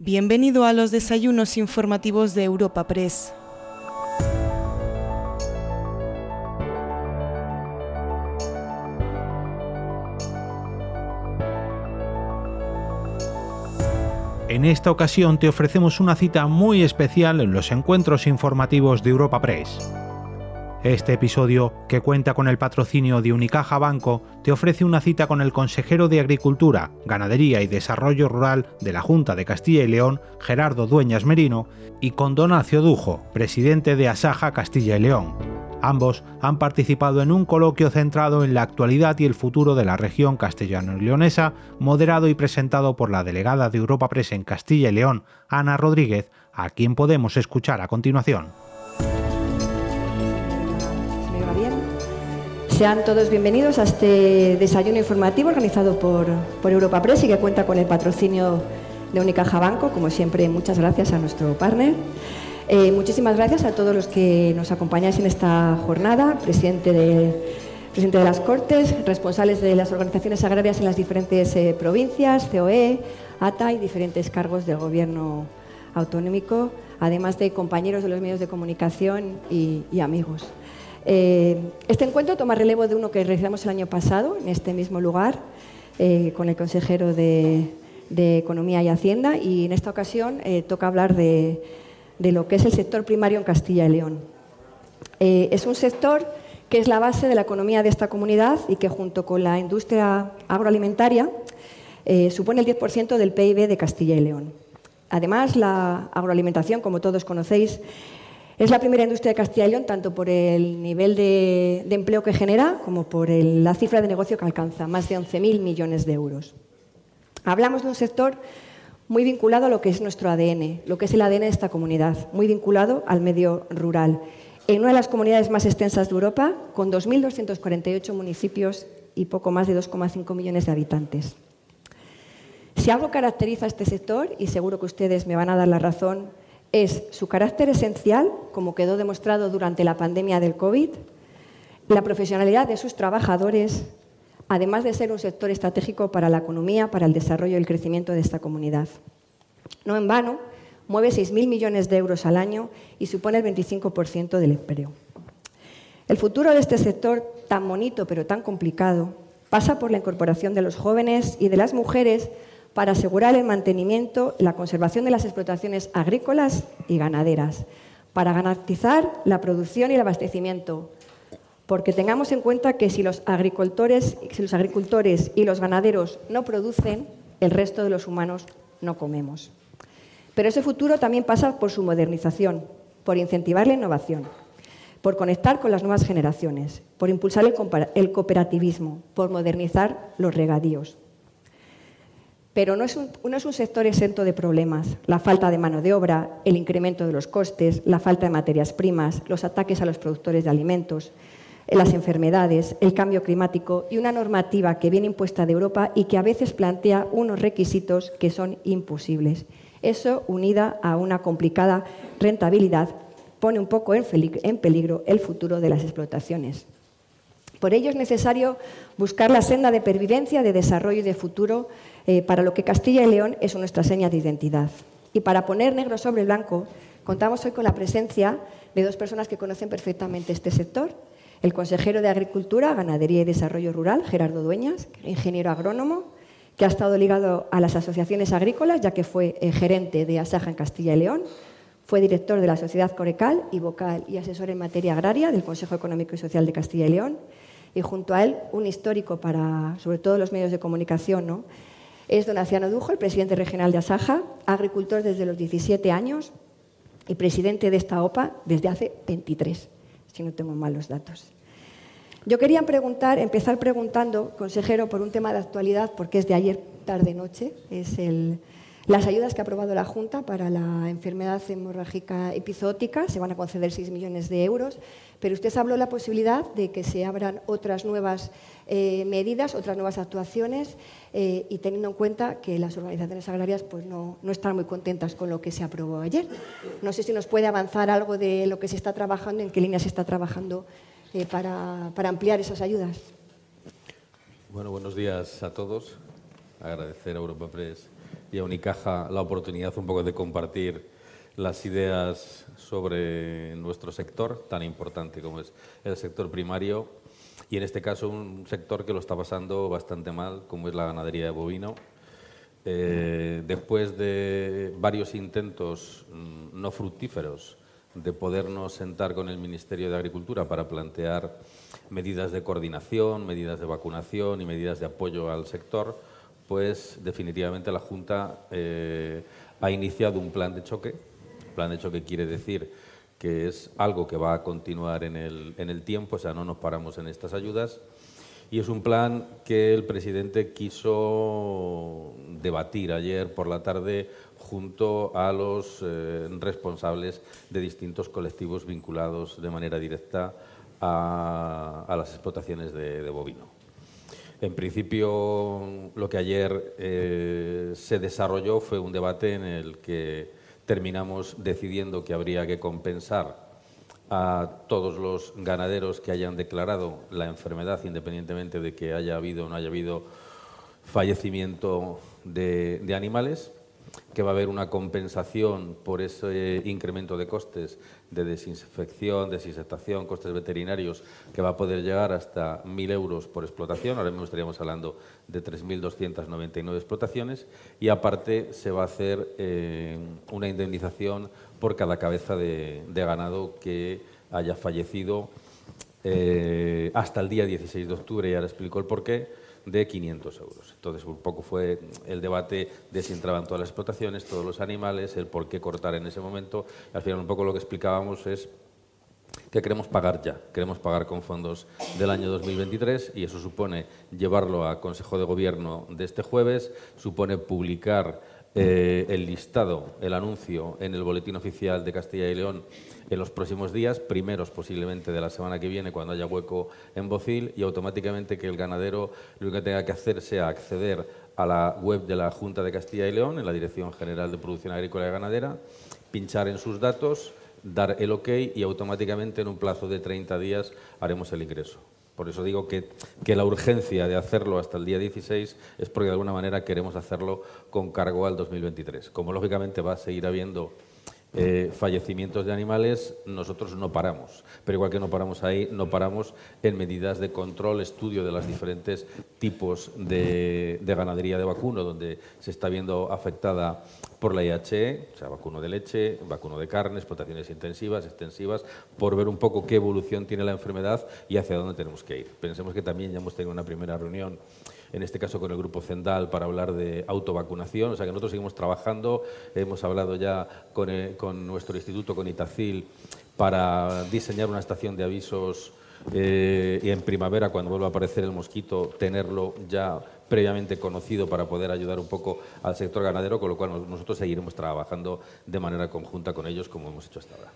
Bienvenido a los desayunos informativos de Europa Press. En esta ocasión te ofrecemos una cita muy especial en los encuentros informativos de Europa Press. Este episodio, que cuenta con el patrocinio de Unicaja Banco, te ofrece una cita con el consejero de Agricultura, Ganadería y Desarrollo Rural de la Junta de Castilla y León, Gerardo Dueñas Merino, y con Donacio Dujo, presidente de Asaja Castilla y León. Ambos han participado en un coloquio centrado en la actualidad y el futuro de la región castellano-leonesa, moderado y presentado por la delegada de Europa Press en Castilla y León, Ana Rodríguez, a quien podemos escuchar a continuación. Sean todos bienvenidos a este desayuno informativo organizado por, Europa Press y que cuenta con el patrocinio de Unicaja Banco. Como siempre, muchas gracias a nuestro partner. Eh, muchísimas gracias a todos los que nos acompañáis en esta jornada, presidente de, las Cortes, responsables de las organizaciones agrarias en las diferentes eh, provincias, COE, ATA y diferentes cargos del Gobierno autonómico, además de compañeros de los medios de comunicación y amigos. Eh, este encuentro toma relevo de uno que realizamos el año pasado en este mismo lugar eh, con el consejero de, Economía y Hacienda y en esta ocasión eh, toca hablar de, lo que es el sector primario en Castilla y León. es un sector que es la base de la economía de esta comunidad y que junto con la industria agroalimentaria supone el 10% del PIB de Castilla y León. Además, la agroalimentación, como todos conocéis, es la primera industria de Castilla y León, tanto por el nivel de, empleo que genera como por la cifra de negocio que alcanza, más de 11.000 millones de euros. Hablamos de un sector muy vinculado a lo que es nuestro ADN, lo que es el ADN de esta comunidad, muy vinculado al medio rural. En una de las comunidades más extensas de Europa, con 2.248 municipios y poco más de 2,5 millones de habitantes. Si algo caracteriza a este sector, y seguro que ustedes me van a dar la razón, es su carácter esencial, como quedó demostrado durante la pandemia del COVID, la profesionalidad de sus trabajadores, además de ser un sector estratégico para la economía, para el desarrollo y el crecimiento de esta comunidad. No en vano, mueve 6.000 millones de euros al año y supone el 25% del empleo. El futuro de este sector, tan bonito pero tan complicado, pasa por la incorporación de los jóvenes y de las mujeres para asegurar el mantenimiento y la conservación de las explotaciones agrícolas y ganaderas, para garantizar la producción y el abastecimiento. Porque tengamos en cuenta que si los agricultores, si los agricultores y los ganaderos no producen, el resto de los humanos no comemos. Pero ese futuro también pasa por su modernización, por incentivar la innovación, por conectar con las nuevas generaciones, por impulsar el cooperativismo, por modernizar los regadíos. Pero no es, un, sector exento de problemas. La falta de mano de obra, el incremento de los costes, la falta de materias primas, los ataques a los productores de alimentos, las enfermedades, el cambio climático y una normativa que viene impuesta de Europa y que a veces plantea unos requisitos que son imposibles. Eso, unida a una complicada rentabilidad, pone un poco en peligro el futuro de las explotaciones. Por ello es necesario buscar la senda de pervivencia, de desarrollo y de futuro eh, para lo que Castilla y León es nuestra seña de identidad. Y para poner negro sobre blanco, contamos hoy con la presencia de dos personas que conocen perfectamente este sector. El consejero de Agricultura, Ganadería y Desarrollo Rural, Gerardo Dueñas, ingeniero agrónomo, que ha estado ligado a las asociaciones agrícolas, ya que fue eh, gerente de Asaja en Castilla y León, fue director de la Sociedad Corecal y vocal y asesor en materia agraria del Consejo Económico y Social de Castilla y León, y junto a él un histórico para, sobre todo, los medios de comunicación, ¿no? Es don Aciano Dujo, el presidente regional de Asaja, agricultor desde los 17 años y presidente de esta OPA desde hace 23, si no tengo mal los datos. Yo quería preguntar, empezar preguntando, consejero, por un tema de actualidad, porque es de ayer tarde-noche, es el, las ayudas que ha aprobado la Junta para la enfermedad hemorrágica epizootica. Se van a conceder 6 millones de euros, pero usted habló de la posibilidad de que se abran otras nuevas eh, medidas, otras nuevas actuaciones, eh, y teniendo en cuenta que las organizaciones agrarias pues, no, están muy contentas con lo que se aprobó ayer. No sé si nos puede avanzar algo de lo que se está trabajando, en qué línea se está trabajando eh, para, para ampliar esas ayudas. Bueno, buenos días a todos. Agradecer a Europa Press y a Unicaja la oportunidad un poco de compartir las ideas sobre nuestro sector, tan importante como es el sector primario, y en este caso un sector que lo está pasando bastante mal, como es la ganadería de bovino. Eh, después de varios intentos mm, no fructíferos de podernos sentar con el Ministerio de Agricultura para plantear medidas de coordinación, medidas de vacunación y medidas de apoyo al sector, pues definitivamente la Junta eh, ha iniciado un plan de choque. Plan de choque quiere decir que es algo que va a continuar en el, en el tiempo, o sea, no nos paramos en estas ayudas. Y es un plan que el presidente quiso debatir ayer por la tarde junto a los eh, responsables de distintos colectivos vinculados de manera directa a, las explotaciones de, bovino. En principio, lo que ayer eh, se desarrolló fue un debate en el que terminamos decidiendo que habría que compensar a todos los ganaderos que hayan declarado la enfermedad, independientemente de que haya habido o no haya habido fallecimiento de animales que va a haber una compensación por ese incremento de costes de desinfección, desinfectación, costes veterinarios, que va a poder llegar hasta 1.000 euros por explotación. Ahora mismo estaríamos hablando de 3.299 explotaciones. Y aparte se va a hacer eh, una indemnización por cada cabeza de, ganado que haya fallecido eh, hasta el día 16 de octubre. Y ahora explico el porqué de 500 euros. Entonces, un poco fue el debate de si entraban todas las explotaciones, todos los animales, el por qué cortar en ese momento. al final, un poco lo que explicábamos es que queremos pagar ya, queremos pagar con fondos del año 2023 y eso supone llevarlo a Consejo de Gobierno de este jueves, supone publicar eh, el listado, el anuncio en el Boletín Oficial de Castilla y León en los próximos días, primeros posiblemente de la semana que viene, cuando haya hueco en Bocil, y automáticamente que el ganadero lo que tenga que hacer sea acceder a la web de la Junta de Castilla y León, en la Dirección General de Producción Agrícola y Ganadera, pinchar en sus datos, dar el OK y automáticamente en un plazo de 30 días haremos el ingreso. Por eso digo que, que, la urgencia de hacerlo hasta el día 16 es porque de alguna manera queremos hacerlo con cargo al 2023. Como lógicamente va a seguir habiendo eh, fallecimientos de animales, nosotros no paramos. Pero igual que no paramos ahí, no paramos en medidas de control, estudio de los diferentes tipos de, ganadería de vacuno, donde se está viendo afectada por la IHE, o sea, vacuno de leche, vacuno de carne, explotaciones intensivas, extensivas, por ver un poco qué evolución tiene la enfermedad y hacia dónde tenemos que ir. Pensemos que también ya hemos tenido una primera reunión en este caso con el Grupo Cendal, para hablar de autovacunación. O sea que nosotros seguimos trabajando, hemos hablado ya con, eh, nuestro instituto, con Itacil, para diseñar una estación de avisos eh, y en primavera, cuando vuelva a aparecer el mosquito, tenerlo ya previamente conocido para poder ayudar un poco al sector ganadero, con lo cual nosotros seguiremos trabajando de manera conjunta con ellos como hemos hecho hasta ahora.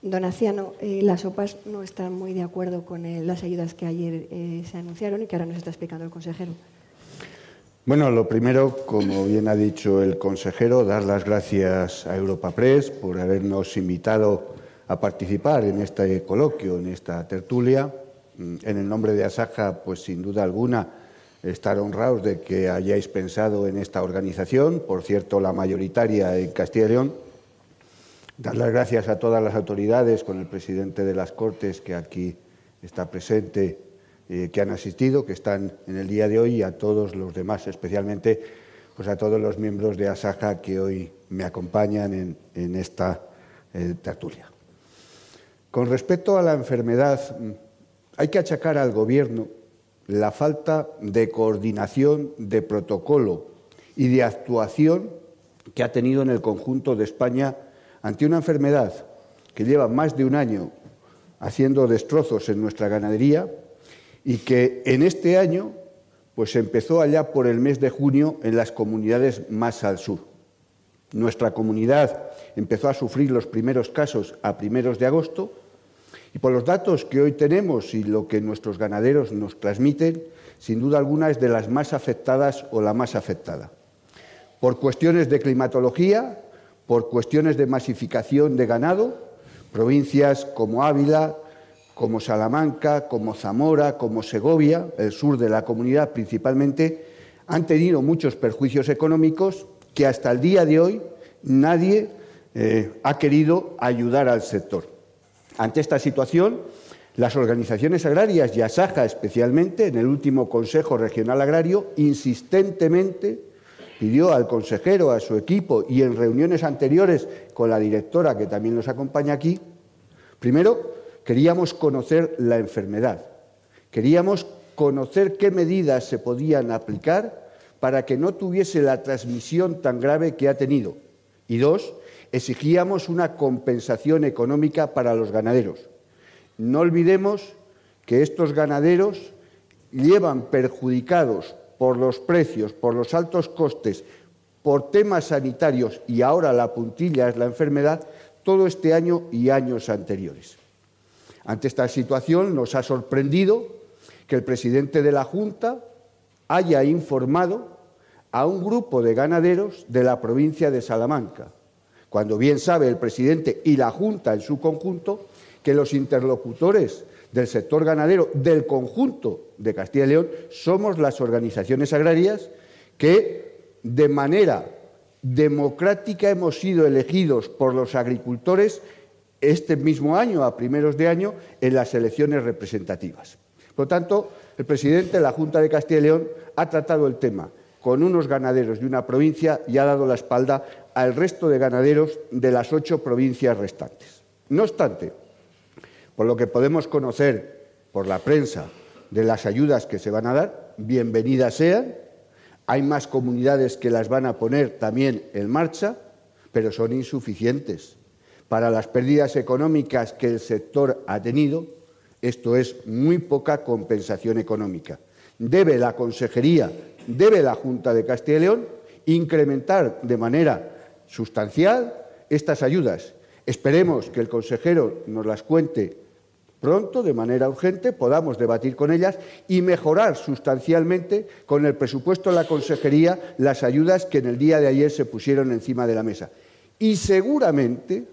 Don Aciano, eh, las OPAs no están muy de acuerdo con las ayudas que ayer eh, se anunciaron y que ahora nos está explicando el consejero. Bueno, lo primero, como bien ha dicho el consejero, dar las gracias a Europa Press por habernos invitado a participar en este coloquio, en esta tertulia. Mm, en el nombre de Asaja, pues sin duda alguna, estar honrados de que hayáis pensado en esta organización, por cierto, la mayoritaria en Castilla y León Dar las gracias a todas las autoridades, con el presidente de las Cortes que aquí está presente, eh, que han asistido, que están en el día de hoy, y a todos los demás, especialmente pues a todos los miembros de ASAJA que hoy me acompañan en, esta eh, tertulia. Con respecto a la enfermedad, hay que achacar al Gobierno la falta de coordinación, de protocolo y de actuación que ha tenido en el conjunto de España ante una enfermedad que lleva más de un año haciendo destrozos en nuestra ganadería y que en este año pues empezó allá por el mes de junio en las comunidades más al sur. Nuestra comunidad empezó a sufrir los primeros casos a primeros de agosto y por los datos que hoy tenemos y lo que nuestros ganaderos nos transmiten, sin duda alguna es de las más afectadas o la más afectada. Por cuestiones de climatología, por cuestiones de masificación de ganado, provincias como Ávila, como Salamanca, como Zamora, como Segovia, el sur de la comunidad principalmente, han tenido muchos perjuicios económicos que hasta el día de hoy nadie eh, ha querido ayudar al sector. Ante esta situación, las organizaciones agrarias y ASAJA especialmente, en el último Consejo Regional Agrario, insistentemente pidió al consejero, a su equipo y en reuniones anteriores con la directora que también nos acompaña aquí, primero queríamos conocer la enfermedad, queríamos conocer qué medidas se podían aplicar para que no tuviese la transmisión tan grave que ha tenido. Y dos, exigíamos una compensación económica para los ganaderos. No olvidemos que estos ganaderos llevan perjudicados por los precios, por los altos costes, por temas sanitarios y ahora la puntilla es la enfermedad, todo este año y años anteriores. Ante esta situación nos ha sorprendido que el presidente de la Junta haya informado a un grupo de ganaderos de la provincia de Salamanca, cuando bien sabe el presidente y la Junta en su conjunto que los interlocutores del sector ganadero del conjunto de Castilla y León somos las organizaciones agrarias que de manera democrática hemos sido elegidos por los agricultores este mismo año, a primeros de año, en las elecciones representativas. Por lo tanto, el presidente de la Junta de Castilla y León ha tratado el tema con unos ganaderos de una provincia y ha dado la espalda al resto de ganaderos de las ocho provincias restantes. No obstante, por lo que podemos conocer por la prensa de las ayudas que se van a dar, bienvenidas sean. Hay más comunidades que las van a poner también en marcha, pero son insuficientes. Para las pérdidas económicas que el sector ha tenido, esto es muy poca compensación económica. Debe la Consejería, debe la Junta de Castilla y León incrementar de manera sustancial estas ayudas. Esperemos que el consejero nos las cuente pronto, de manera urgente, podamos debatir con ellas y mejorar sustancialmente con el presupuesto de la Consejería las ayudas que en el día de ayer se pusieron encima de la mesa. Y seguramente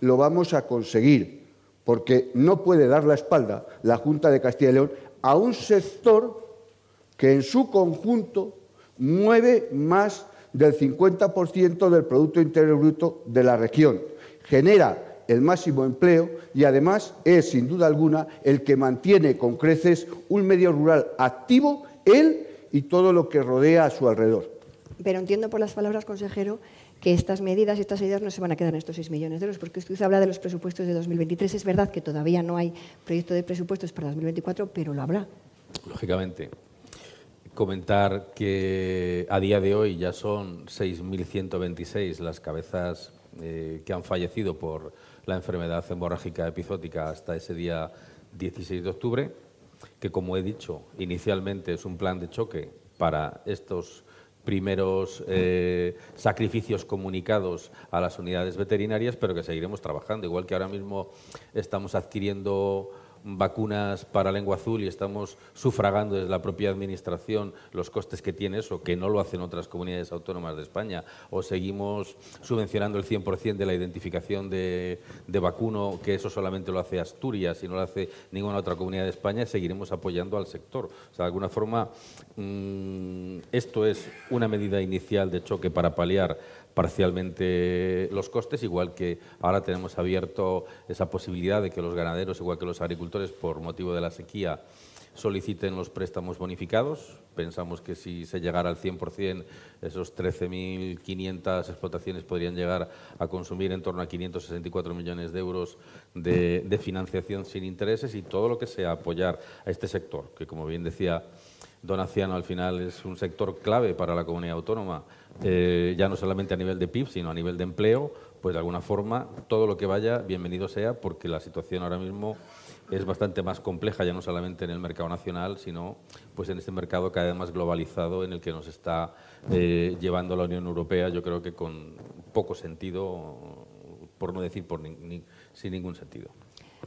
lo vamos a conseguir, porque no puede dar la espalda la Junta de Castilla y León a un sector que en su conjunto mueve más del 50% del Producto Interior Bruto de la región, genera el máximo empleo y además es, sin duda alguna, el que mantiene con creces un medio rural activo, él y todo lo que rodea a su alrededor. Pero entiendo por las palabras, consejero, que estas medidas y estas ayudas no se van a quedar en estos 6 millones de euros, porque usted habla de los presupuestos de 2023. Es verdad que todavía no hay proyecto de presupuestos para 2024, pero lo habrá. Lógicamente. Comentar que a día de hoy ya son 6.126 las cabezas eh, que han fallecido por la enfermedad hemorrágica epizótica hasta ese día 16 de octubre, que como he dicho, inicialmente es un plan de choque para estos primeros eh, sacrificios comunicados a las unidades veterinarias, pero que seguiremos trabajando, igual que ahora mismo estamos adquiriendo vacunas para lengua azul y estamos sufragando desde la propia Administración los costes que tiene eso, que no lo hacen otras comunidades autónomas de España, o seguimos subvencionando el 100% de la identificación de, vacuno, que eso solamente lo hace Asturias y no lo hace ninguna otra comunidad de España, seguiremos apoyando al sector. O sea, de alguna forma, mm, esto es una medida inicial de choque para paliar parcialmente los costes, igual que ahora tenemos abierto esa posibilidad de que los ganaderos, igual que los agricultores, por motivo de la sequía, soliciten los préstamos bonificados. Pensamos que si se llegara al 100%, esos 13.500 explotaciones podrían llegar a consumir en torno a 564 millones de euros de, de financiación sin intereses y todo lo que sea apoyar a este sector, que como bien decía Don Aciano, al final es un sector clave para la comunidad autónoma eh, ya no solamente a nivel de PIB, sino a nivel de empleo, pues de alguna forma todo lo que vaya, bienvenido sea, porque la situación ahora mismo es bastante más compleja, ya no solamente en el mercado nacional, sino pues en este mercado cada vez más globalizado en el que nos está eh, llevando la Unión Europea, yo creo que con poco sentido, por no decir por sin ningún sentido.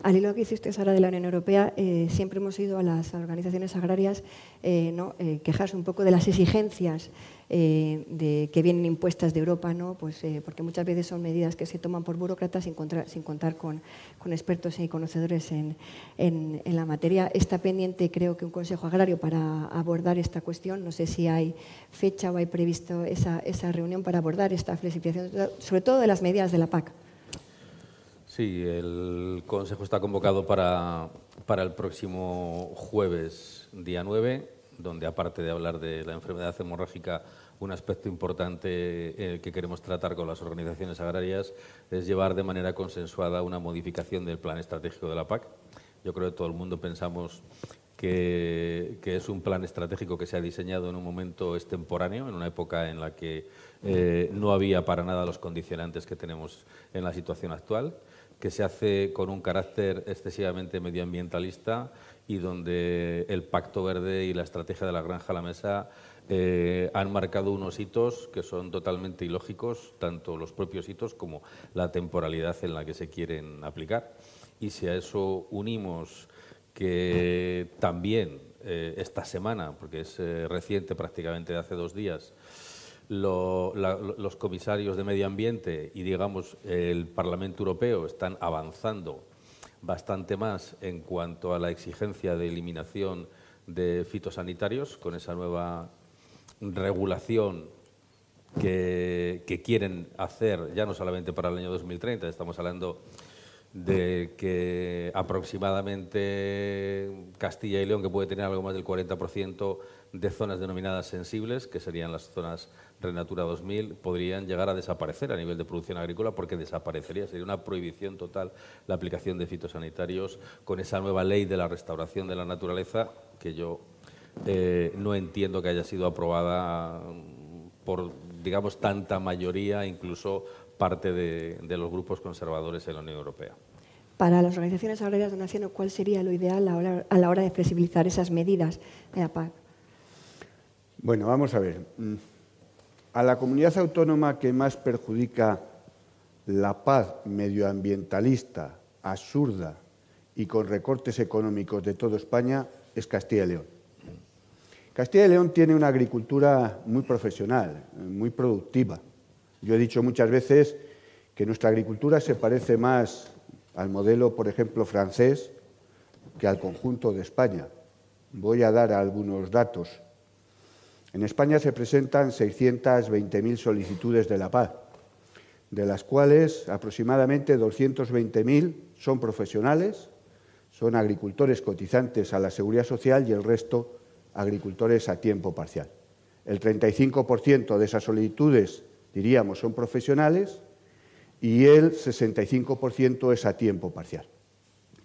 Al hilo que dice usted ahora de la Unión Europea, eh, siempre hemos ido a las organizaciones agrarias eh. Eh, quejarse un poco de las exigencias de, que vienen impuestas de Europa, ¿no? pues, porque muchas veces son medidas que se toman por burócratas sin, sin contar con, con, expertos y conocedores en, en, en, la materia. Está pendiente, creo que, un Consejo Agrario para abordar esta cuestión. No sé si hay fecha o hay previsto esa, esa reunión para abordar esta flexibilización, sobre todo de las medidas de la PAC. Sí, el Consejo está convocado para, para el próximo jueves, día 9, donde aparte de hablar de la enfermedad hemorrágica, un aspecto importante eh, que queremos tratar con las organizaciones agrarias es llevar de manera consensuada una modificación del plan estratégico de la PAC. Yo creo que todo el mundo pensamos que, es un plan estratégico que se ha diseñado en un momento extemporáneo, en una época en la que eh, no había para nada los condicionantes que tenemos en la situación actual que se hace con un carácter excesivamente medioambientalista y donde el Pacto Verde y la estrategia de la granja a la mesa eh, han marcado unos hitos que son totalmente ilógicos, tanto los propios hitos como la temporalidad en la que se quieren aplicar. Y si a eso unimos que también eh, esta semana, porque es eh, reciente prácticamente de hace dos días, los comisarios de medio ambiente y, digamos, el Parlamento Europeo están avanzando bastante más en cuanto a la exigencia de eliminación de fitosanitarios con esa nueva regulación que, que, quieren hacer ya no solamente para el año 2030, estamos hablando de que aproximadamente Castilla y León, que puede tener algo más del 40% de zonas denominadas sensibles, que serían las zonas Renatura 2000, podrían llegar a desaparecer a nivel de producción agrícola porque desaparecería, sería una prohibición total la aplicación de fitosanitarios con esa nueva ley de la restauración de la naturaleza que yo eh, no entiendo que haya sido aprobada por, digamos, tanta mayoría, incluso parte de, los grupos conservadores en la Unión Europea. Para las organizaciones agrarias de nación, ¿cuál sería lo ideal a la hora de flexibilizar esas medidas de la PAC? Bueno, vamos a ver. Mm, a la comunidad autónoma que más perjudica la paz medioambientalista, absurda y con recortes económicos de toda España es Castilla y León. Castilla y León tiene una agricultura muy profesional, muy productiva. Yo he dicho muchas veces que nuestra agricultura se parece más al modelo, por ejemplo, francés que al conjunto de España. Voy a dar algunos datos. En España se presentan 620.000 solicitudes de la paz, de las cuales aproximadamente 220.000 son profesionales, son agricultores cotizantes a la seguridad social y el resto agricultores a tiempo parcial. El 35% de esas solicitudes, diríamos, son profesionales y el 65% es a tiempo parcial.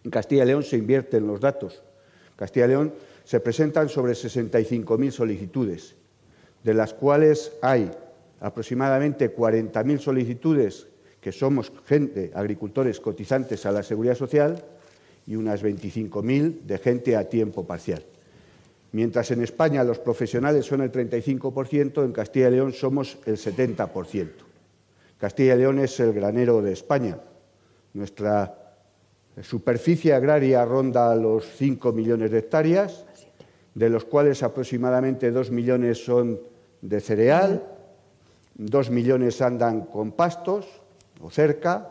En Castilla y León se invierten los datos. En Castilla y León se presentan sobre 65.000 solicitudes de las cuales hay aproximadamente 40.000 solicitudes que somos gente, agricultores cotizantes a la seguridad social y unas 25.000 de gente a tiempo parcial. Mientras en España los profesionales son el 35%, en Castilla y León somos el 70%. Castilla y León es el granero de España. Nuestra superficie agraria ronda los 5 millones de hectáreas, de los cuales aproximadamente 2 millones son de cereal, dos millones andan con pastos o cerca,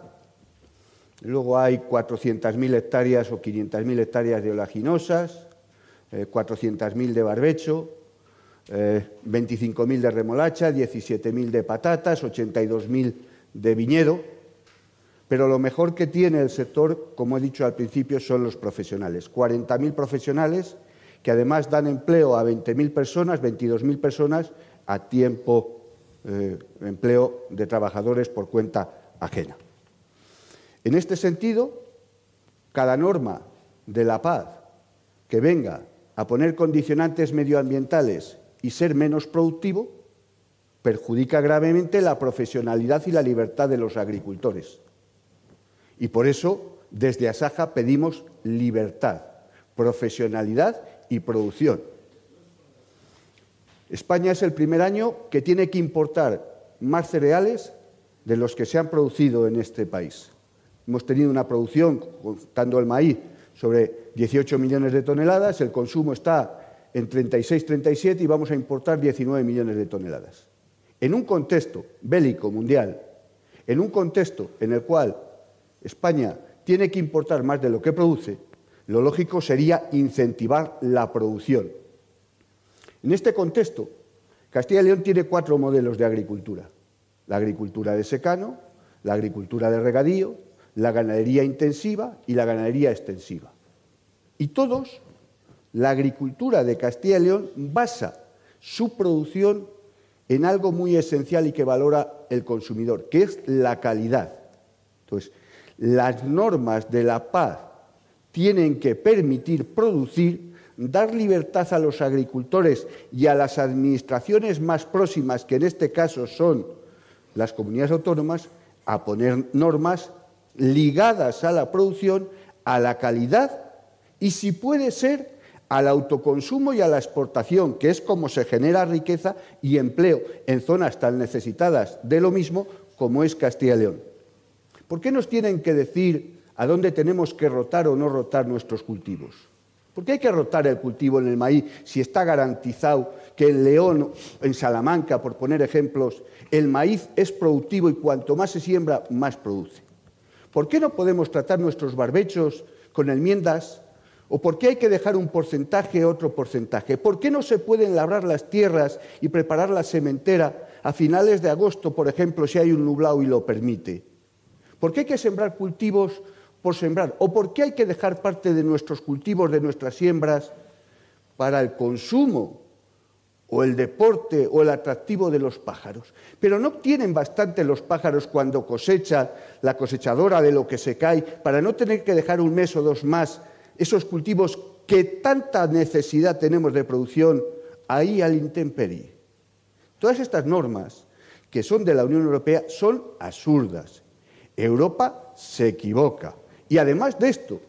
luego hay 400.000 hectáreas o 500.000 hectáreas de olaginosas, 400.000 eh, de barbecho, 25.000 eh, de remolacha, 17.000 de patatas, 82.000 de viñedo. Pero lo mejor que tiene el sector, como he dicho al principio, son los profesionales. 40.000 profesionales que además dan empleo a 20.000 personas, 22.000 personas a tiempo, eh, empleo de trabajadores por cuenta ajena. En este sentido, cada norma de la paz que venga a poner condicionantes medioambientales y ser menos productivo, perjudica gravemente la profesionalidad y la libertad de los agricultores. Y por eso, desde Asaja pedimos libertad, profesionalidad y producción. España es el primer año que tiene que importar más cereales de los que se han producido en este país. hemos tenido una producción, contando el maíz, sobre 18 millones de toneladas, el consumo está en 36, 37 y vamos a importar 19 millones de toneladas. En un contexto bélico mundial, en un contexto en el cual España tiene que importar más de lo que produce, lo lógico sería incentivar la producción. En este contexto, Castilla y León tiene cuatro modelos de agricultura. La agricultura de secano, la agricultura de regadío, la ganadería intensiva y la ganadería extensiva. Y todos, la agricultura de Castilla y León basa su producción en algo muy esencial y que valora el consumidor, que es la calidad. Entonces, las normas de la paz tienen que permitir producir, dar libertad a los agricultores y a las administraciones más próximas, que en este caso son las comunidades autónomas, a poner normas ligadas a la producción, a la calidad y, si puede ser, al autoconsumo y a la exportación, que es como se genera riqueza y empleo en zonas tan necesitadas de lo mismo como es Castilla y León. ¿Por qué nos tienen que decir a dónde tenemos que rotar o no rotar nuestros cultivos? ¿Por qué hay que rotar el cultivo en el maíz si está garantizado que en León, en Salamanca, por poner ejemplos, el maíz es productivo y cuanto más se siembra, más produce? ¿Por qué no podemos tratar nuestros barbechos con enmiendas? ¿O por qué hay que dejar un porcentaje otro porcentaje? ¿Por qué no se pueden labrar las tierras y preparar la sementera a finales de agosto, por ejemplo, si hay un nublado y lo permite? ¿Por qué hay que sembrar cultivos por sembrar? ¿O por qué hay que dejar parte de nuestros cultivos, de nuestras siembras, para el consumo o el deporte o el atractivo de los pájaros? Pero no tienen bastante los pájaros cuando cosecha la cosechadora de lo que se cae para no tener que dejar un mes o dos más esos cultivos que tanta necesidad tenemos de producción ahí al intemperie. Todas estas normas que son de la Unión Europea son absurdas Europa se equivoca. Y además de esto,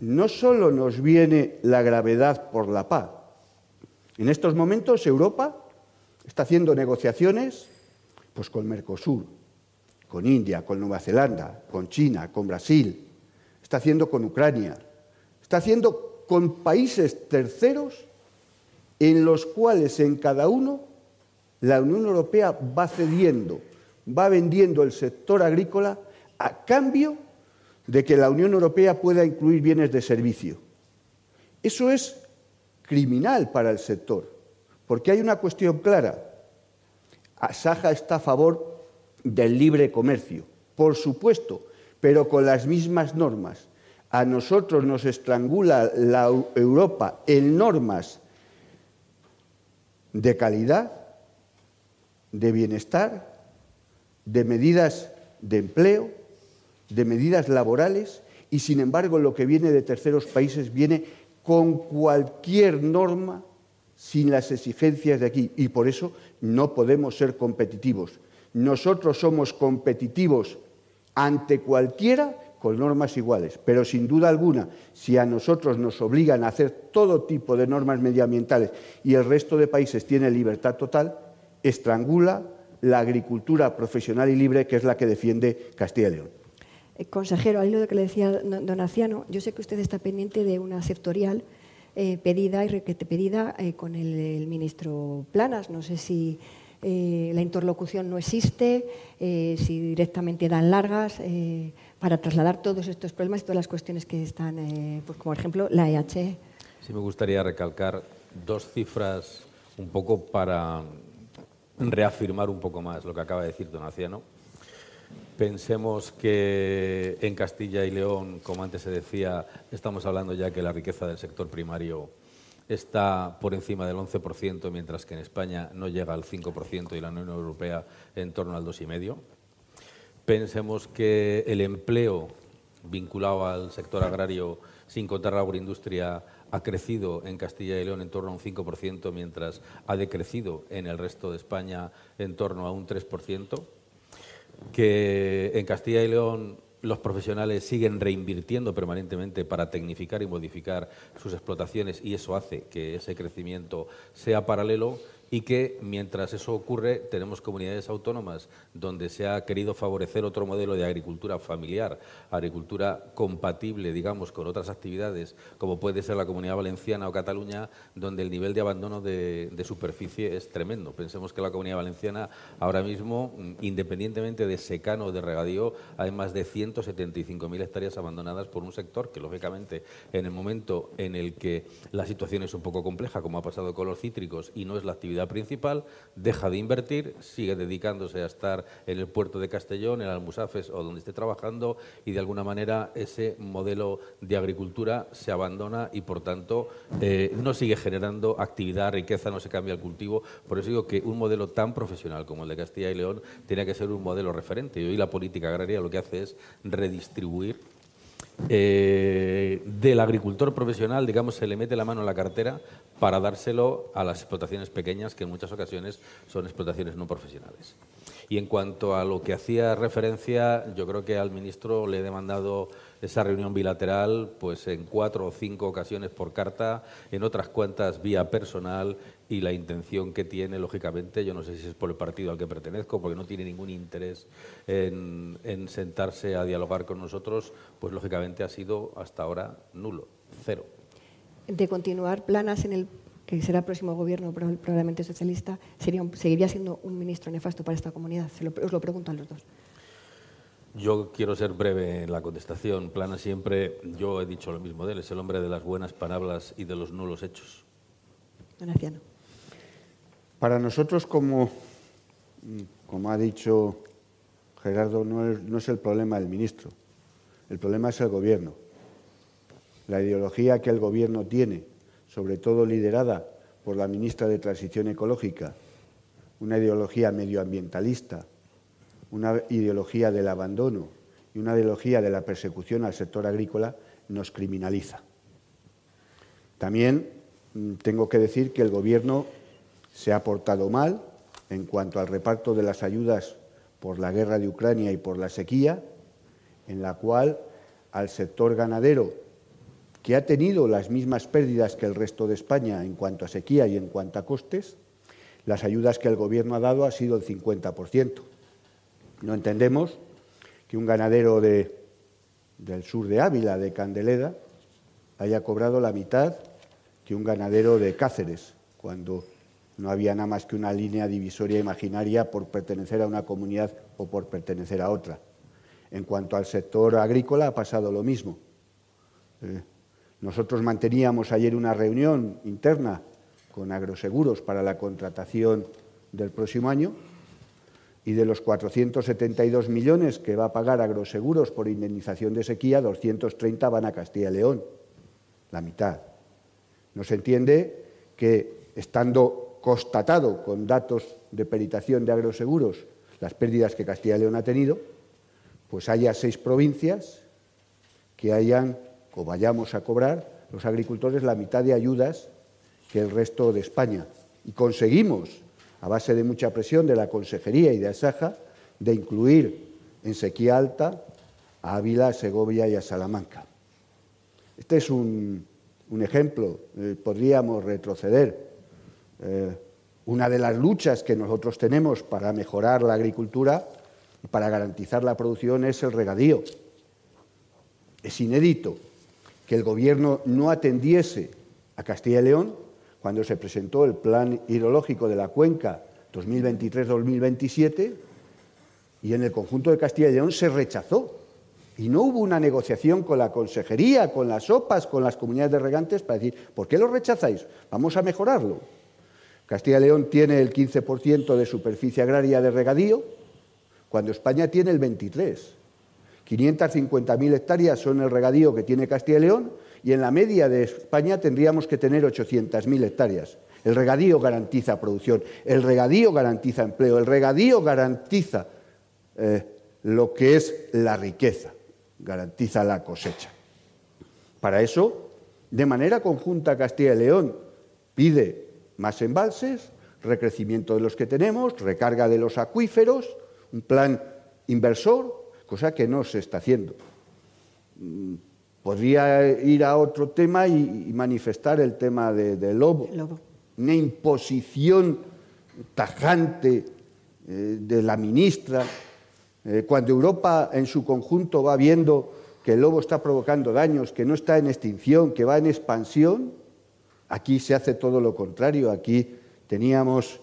no solo nos viene la gravedad por la paz. En estos momentos Europa está haciendo negociaciones pues con Mercosur, con India, con Nueva Zelanda, con China, con Brasil, está haciendo con Ucrania, está haciendo con países terceros en los cuales en cada uno la Unión Europea va cediendo va vendiendo el sector agrícola a cambio de que la Unión Europea pueda incluir bienes de servicio. Eso es criminal para el sector, porque hay una cuestión clara. Asaja está a favor del libre comercio, por supuesto, pero con las mismas normas. A nosotros nos estrangula la Europa en normas de calidad, de bienestar de medidas de empleo, de medidas laborales, y sin embargo lo que viene de terceros países viene con cualquier norma sin las exigencias de aquí. Y por eso no podemos ser competitivos. Nosotros somos competitivos ante cualquiera con normas iguales, pero sin duda alguna, si a nosotros nos obligan a hacer todo tipo de normas medioambientales y el resto de países tiene libertad total, estrangula la agricultura profesional y libre, que es la que defiende Castilla y León. Eh, consejero, al de lo que le decía don Aciano, yo sé que usted está pendiente de una sectorial eh, pedida y requete pedida eh, con el, ministro Planas. No sé si la interlocución no existe, si directamente dan largas para trasladar todos estos problemas y todas las cuestiones que están, pues como por ejemplo la EH. Sí, me gustaría recalcar dos cifras un poco para reafirmar un poco más lo que acaba de decir Donaciano. Pensemos que en Castilla y León, como antes se decía, estamos hablando ya que la riqueza del sector primario está por encima del 11%, mientras que en España no llega al 5% y la Unión Europea en torno al 2,5%. Pensemos que el empleo vinculado al sector agrario, sin contar la agroindustria, ha crecido en Castilla y León en torno a un 5%, mientras ha decrecido en el resto de España en torno a un 3%, que en Castilla y León los profesionales siguen reinvirtiendo permanentemente para tecnificar y modificar sus explotaciones y eso hace que ese crecimiento sea paralelo y que mientras eso ocurre tenemos comunidades autónomas donde se ha querido favorecer otro modelo de agricultura familiar, agricultura compatible, digamos, con otras actividades, como puede ser la Comunidad Valenciana o Cataluña, donde el nivel de abandono de, superficie es tremendo. Pensemos que la Comunidad Valenciana ahora mismo, independientemente de secano o de regadío, hay más de 175.000 hectáreas abandonadas por un sector que, lógicamente, en el momento en el que la situación es un poco compleja, como ha pasado con los cítricos, y no es la actividad principal, deja de invertir, sigue dedicándose a estar en el puerto de Castellón, en Almusafes o donde esté trabajando y de alguna manera ese modelo de agricultura se abandona y por tanto eh, no sigue generando actividad, riqueza, no se cambia el cultivo. Por eso digo que un modelo tan profesional como el de Castilla y León tiene que ser un modelo referente y hoy la política agraria lo que hace es redistribuir eh, del agricultor profesional, digamos, se le mete la mano en la cartera para dárselo a las explotaciones pequeñas, que en muchas ocasiones son explotaciones no profesionales. Y en cuanto a lo que hacía referencia, yo creo que al ministro le he demandado esa reunión bilateral pues en cuatro o cinco ocasiones por carta, en otras cuantas vía personal y la intención que tiene, lógicamente, yo no sé si es por el partido al que pertenezco, porque no tiene ningún interés en, en sentarse a dialogar con nosotros, pues lógicamente ha sido hasta ahora nulo, cero. De continuar planas en el que será el próximo gobierno probablemente socialista, sería seguiría siendo un ministro nefasto para esta comunidad. os lo pregunto a los dos. Yo quiero ser breve en la contestación. Plana siempre, yo he dicho lo mismo de él, es el hombre de las buenas palabras y de los nulos hechos. Gracias. Para nosotros, como, como ha dicho Gerardo, no es, el problema del ministro, el problema es el gobierno. La ideología que el gobierno tiene, sobre todo liderada por la ministra de Transición Ecológica, una ideología medioambientalista, una ideología del abandono y una ideología de la persecución al sector agrícola nos criminaliza. También mm, tengo que decir que el Gobierno se ha portado mal en cuanto al reparto de las ayudas por la guerra de Ucrania y por la sequía, en la cual al sector ganadero, que ha tenido las mismas pérdidas que el resto de España en cuanto a sequía y en cuanto a costes, las ayudas que el Gobierno ha dado ha sido el 50%. No entendemos que un ganadero del sur de Ávila, de Candeleda, haya cobrado la mitad que un ganadero de Cáceres, cuando no había nada más que una línea divisoria imaginaria por pertenecer a una comunidad o por pertenecer a otra. En cuanto al sector agrícola ha pasado lo mismo. Eh, nosotros manteníamos ayer una reunión interna con agroseguros para la contratación del próximo año y de los 472 millones que va a pagar Agroseguros por indemnización de sequía, 230 van a Castilla y León, la mitad. No se entiende que, estando constatado con datos de peritación de Agroseguros las pérdidas que Castilla y León ha tenido, pues haya seis provincias que hayan o vayamos a cobrar los agricultores la mitad de ayudas que el resto de España. Y conseguimos a base de mucha presión de la Consejería y de Asaja, de incluir en sequía alta a Ávila, a Segovia y a Salamanca. Este es un, ejemplo, eh, podríamos retroceder. Eh, una de las luchas que nosotros tenemos para mejorar la agricultura y para garantizar la producción es el regadío. Es inédito que el Gobierno no atendiese a Castilla y León cuando se presentó el Plan Hidrológico de la Cuenca 2023-2027 y en el conjunto de Castilla y León se rechazó. Y no hubo una negociación con la consejería, con las OPAs, con las comunidades de regantes para decir, ¿por qué lo rechazáis? Vamos a mejorarlo. Castilla y León tiene el 15% de superficie agraria de regadío, cuando España tiene el 23%. 550.000 hectáreas son el regadío que tiene Castilla y León y en la media de España tendríamos que tener 800.000 hectáreas. El regadío garantiza producción, el regadío garantiza empleo, el regadío garantiza eh, lo que es la riqueza, garantiza la cosecha. Para eso, de manera conjunta, Castilla y León pide más embalses, recrecimiento de los que tenemos, recarga de los acuíferos, un plan inversor, cosa que no se está haciendo. Mm, Podría ir a otro tema y, manifestar el tema del lobo. Una imposición tajante eh, de la ministra, eh, cuando Europa en su conjunto va viendo que el lobo está provocando daños, que no está en extinción, que va en expansión, aquí se hace todo lo contrario. Aquí teníamos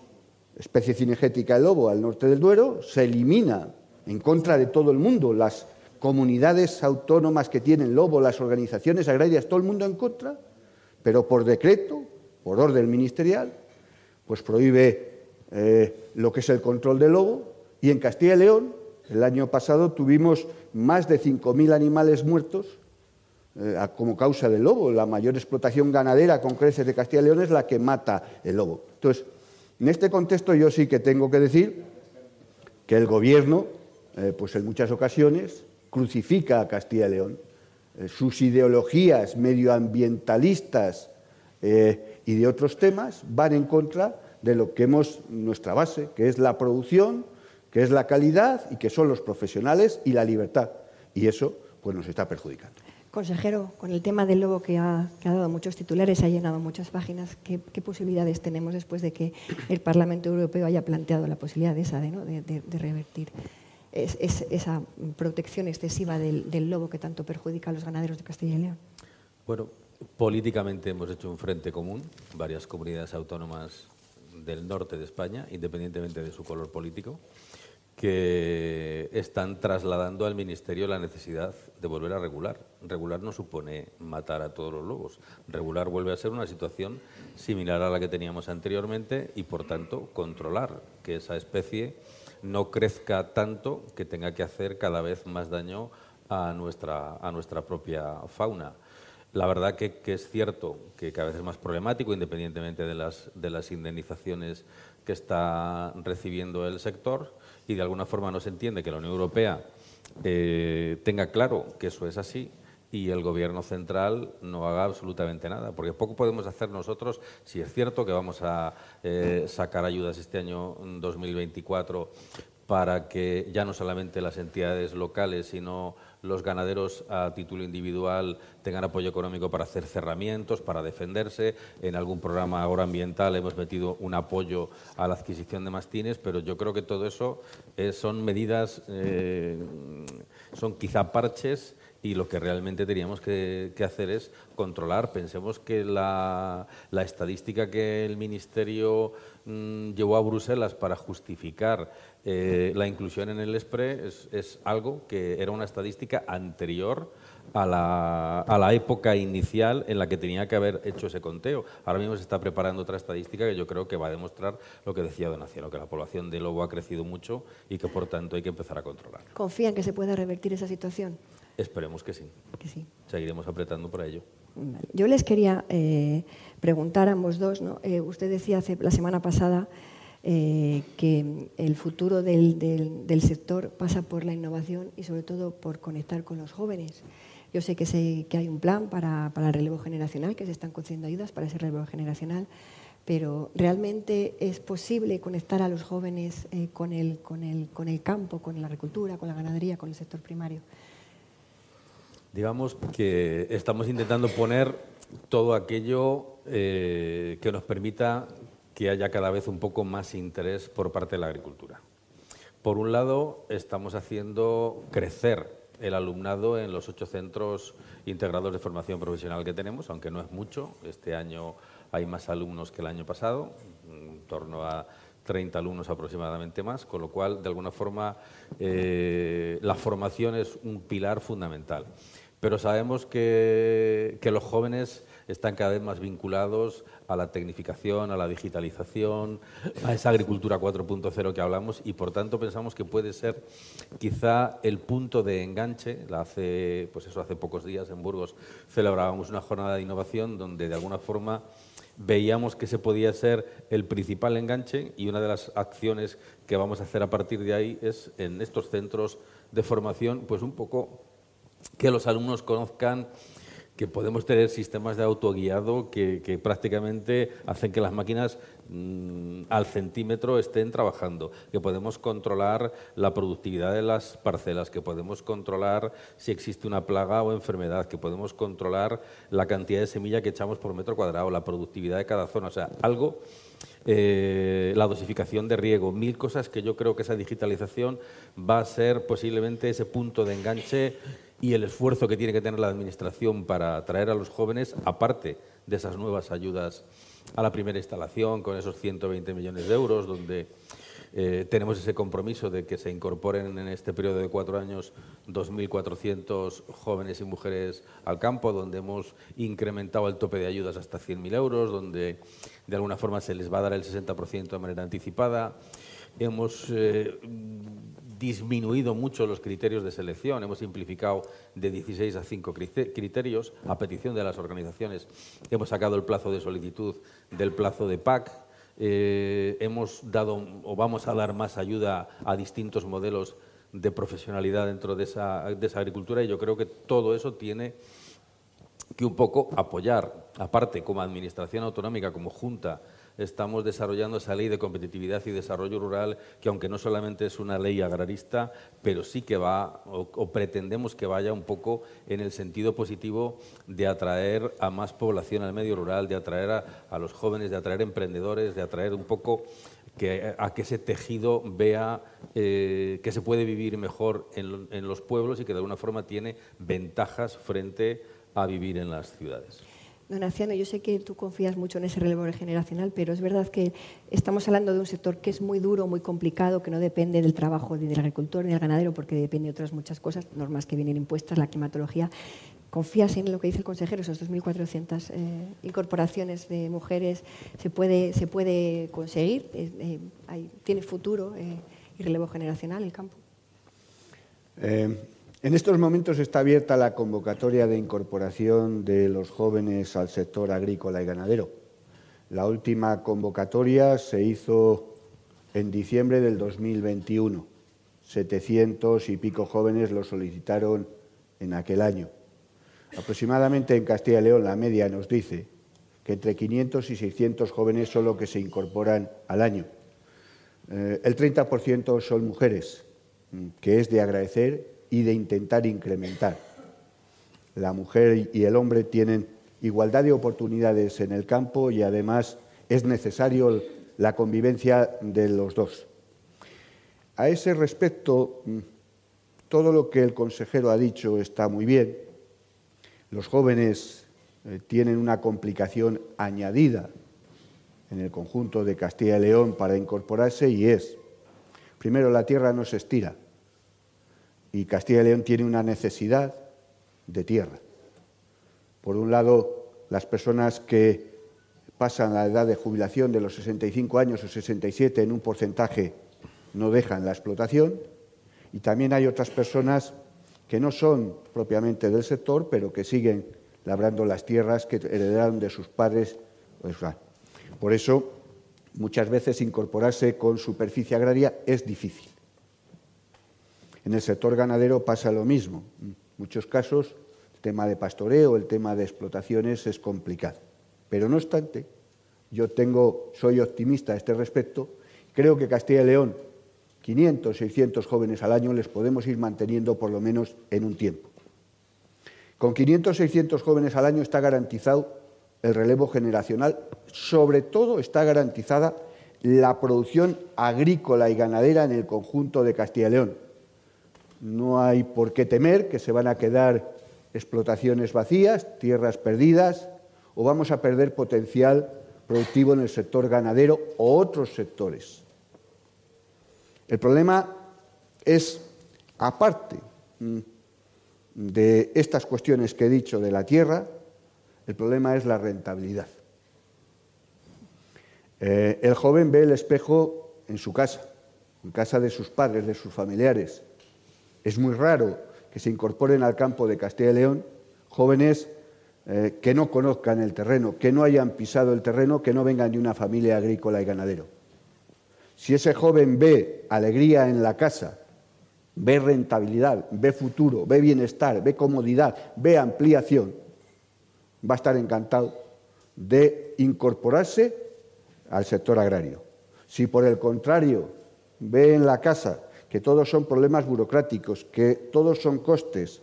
especie cinegética del lobo al norte del Duero, se elimina en contra de todo el mundo, las comunidades autónomas que tienen lobo, las organizaciones agrarias, todo el mundo en contra, pero por decreto, por orden ministerial, pues prohíbe eh, lo que es el control del lobo y en Castilla y León el año pasado tuvimos más de 5.000 animales muertos eh, como causa del lobo. La mayor explotación ganadera con creces de Castilla y León es la que mata el lobo. Entonces, en este contexto yo sí que tengo que decir que el Gobierno, eh, pues en muchas ocasiones, crucifica a Castilla y León. Eh, sus ideologías medioambientalistas y de otros temas van en contra de lo que hemos nuestra base, que es la producción, que es la calidad y que son los profesionales y la libertad. Y eso pues nos está perjudicando. Consejero, con el tema del lobo que ha, dado muchos titulares, ha llenado muchas páginas, ¿qué, posibilidades tenemos después de que el Parlamento Europeo haya planteado la posibilidad de, esa, de, revertir esa protección excesiva del, lobo que tanto perjudica a los ganaderos de Castilla y León? Bueno, políticamente hemos hecho un frente común, varias comunidades autónomas del norte de España, independientemente de su color político que están trasladando al Ministerio la necesidad de volver a regular. Regular no supone matar a todos los lobos. Regular vuelve a ser una situación similar a la que teníamos anteriormente y, por tanto, controlar que esa especie no crezca tanto que tenga que hacer cada vez más daño a nuestra, a nuestra propia fauna. La verdad que, es cierto que cada vez es más problemático, independientemente de las, de las indemnizaciones que está recibiendo el sector y de alguna forma no se entiende que la Unión Europea eh, tenga claro que eso es así y el gobierno central no haga absolutamente nada, porque poco podemos hacer nosotros, si es cierto que vamos a eh, sacar ayudas este año 2024 para que ya no solamente las entidades locales, sino los ganaderos a título individual tengan apoyo económico para hacer cerramientos, para defenderse. En algún programa agroambiental hemos metido un apoyo a la adquisición de mastines, pero yo creo que todo eso eh, son medidas, eh, son quizá parches y lo que realmente teníamos que, hacer es controlar. Pensemos que la, estadística que el Ministerio mm, llevó a Bruselas para justificar eh, la inclusión en el SPRE es, algo que era una estadística anterior a la, a la, época inicial en la que tenía que haber hecho ese conteo. Ahora mismo se está preparando otra estadística que yo creo que va a demostrar lo que decía Don Aciano, que la población de lobo ha crecido mucho y que por tanto hay que empezar a controlar. ¿Confían que se pueda revertir esa situación? Esperemos que sí. Seguiremos apretando para ello. Yo les quería eh, preguntar a ambos dos, ¿no? Eh, usted decía hace, la semana pasada eh, que el futuro del, sector pasa por la innovación y sobre todo por conectar con los jóvenes. Yo sé que, hay un plan para, para, el relevo generacional, que se están concediendo ayudas para ese relevo generacional, pero realmente es posible conectar a los jóvenes con, el, con, el, con el campo, con la agricultura, con la ganadería, con el sector primario. Digamos que estamos intentando poner todo aquello eh, que nos permita que haya cada vez un poco más interés por parte de la agricultura. Por un lado, estamos haciendo crecer el alumnado en los ocho centros integrados de formación profesional que tenemos, aunque no es mucho. Este año hay más alumnos que el año pasado, en torno a 30 alumnos aproximadamente más, con lo cual, de alguna forma, eh, la formación es un pilar fundamental. Pero sabemos que, los jóvenes están cada vez más vinculados a la tecnificación, a la digitalización, a esa agricultura 4.0 que hablamos y por tanto pensamos que puede ser quizá el punto de enganche. Hace, pues eso, hace pocos días en Burgos celebrábamos una jornada de innovación donde de alguna forma veíamos que se podía ser el principal enganche y una de las acciones que vamos a hacer a partir de ahí es en estos centros de formación, pues un poco que los alumnos conozcan que podemos tener sistemas de autoguiado que, que prácticamente hacen que las máquinas mm, al centímetro estén trabajando, que podemos controlar la productividad de las parcelas, que podemos controlar si existe una plaga o enfermedad, que podemos controlar la cantidad de semilla que echamos por metro cuadrado, la productividad de cada zona, o sea, algo eh, la dosificación de riego, mil cosas que yo creo que esa digitalización va a ser posiblemente ese punto de enganche y el esfuerzo que tiene que tener la Administración para atraer a los jóvenes, aparte de esas nuevas ayudas a la primera instalación, con esos 120 millones de euros, donde eh, tenemos ese compromiso de que se incorporen en este periodo de cuatro años 2.400 jóvenes y mujeres al campo, donde hemos incrementado el tope de ayudas hasta 100.000 euros, donde de alguna forma se les va a dar el 60% de manera anticipada. Hemos eh, disminuido mucho los criterios de selección, hemos simplificado de 16 a 5 criterios a petición de las organizaciones. Hemos sacado el plazo de solicitud del plazo de PAC, eh, hemos dado o vamos a dar más ayuda a distintos modelos de profesionalidad dentro de esa, de esa agricultura y yo creo que todo eso tiene que un poco apoyar, aparte como Administración Autonómica, como Junta estamos desarrollando esa ley de competitividad y desarrollo rural, que aunque no solamente es una ley agrarista, pero sí que va, o, pretendemos que vaya un poco en el sentido positivo de atraer a más población al medio rural, de atraer a, los jóvenes, de atraer emprendedores, de atraer un poco que, a que ese tejido vea eh, que se puede vivir mejor en, en los pueblos y que de alguna forma tiene ventajas frente a vivir en las ciudades. Don Aciano, yo sé que tú confías mucho en ese relevo generacional, pero es verdad que estamos hablando de un sector que es muy duro, muy complicado, que no depende del trabajo ni del agricultor ni del ganadero, porque depende de otras muchas cosas, normas que vienen impuestas, la climatología. ¿Confías en lo que dice el consejero, esas 2.400 eh, incorporaciones de mujeres? ¿Se puede, se puede conseguir? Eh, eh, ¿Tiene futuro y relevo generacional el campo? En estos momentos está abierta la convocatoria de incorporación de los jóvenes al sector agrícola y ganadero. La última convocatoria se hizo en diciembre del 2021. 700 y pico jóvenes lo solicitaron en aquel año. Aproximadamente en Castilla y León la media nos dice que entre 500 y 600 jóvenes son los que se incorporan al año. Eh, el 30% son mujeres, que es de agradecer y de intentar incrementar. La mujer y el hombre tienen igualdad de oportunidades en el campo y además es necesario la convivencia de los dos. A ese respecto, todo lo que el consejero ha dicho está muy bien. Los jóvenes eh, tienen una complicación añadida en el conjunto de Castilla y León para incorporarse y es, primero, la tierra no se estira y Castilla y León tiene una necesidad de tierra. Por un lado, las personas que pasan la edad de jubilación de los 65 años o 67 en un porcentaje no dejan la explotación y también hay otras personas que no son propiamente del sector, pero que siguen labrando las tierras que heredaron de sus padres. Por eso, muchas veces incorporarse con superficie agraria es difícil. En el sector ganadero pasa lo mismo. En muchos casos el tema de pastoreo, el tema de explotaciones es complicado. Pero no obstante, yo tengo, soy optimista a este respecto. Creo que Castilla y León, 500, 600 jóvenes al año les podemos ir manteniendo por lo menos en un tiempo. Con 500, 600 jóvenes al año está garantizado el relevo generacional, sobre todo está garantizada la producción agrícola y ganadera en el conjunto de Castilla y León no hay por qué temer que se van a quedar explotaciones vacías, tierras perdidas, o vamos a perder potencial productivo en el sector ganadero o otros sectores. El problema es, aparte mm, de estas cuestiones que he dicho de la tierra, el problema es la rentabilidad. Eh, el joven ve el espejo en su casa, en casa de sus padres, de sus familiares, es muy raro que se incorporen al campo de Castilla y León jóvenes eh, que no conozcan el terreno, que no hayan pisado el terreno, que no vengan de una familia agrícola y ganadero. Si ese joven ve alegría en la casa, ve rentabilidad, ve futuro, ve bienestar, ve comodidad, ve ampliación, va a estar encantado de incorporarse al sector agrario. Si por el contrario ve en la casa que todos son problemas burocráticos, que todos son costes,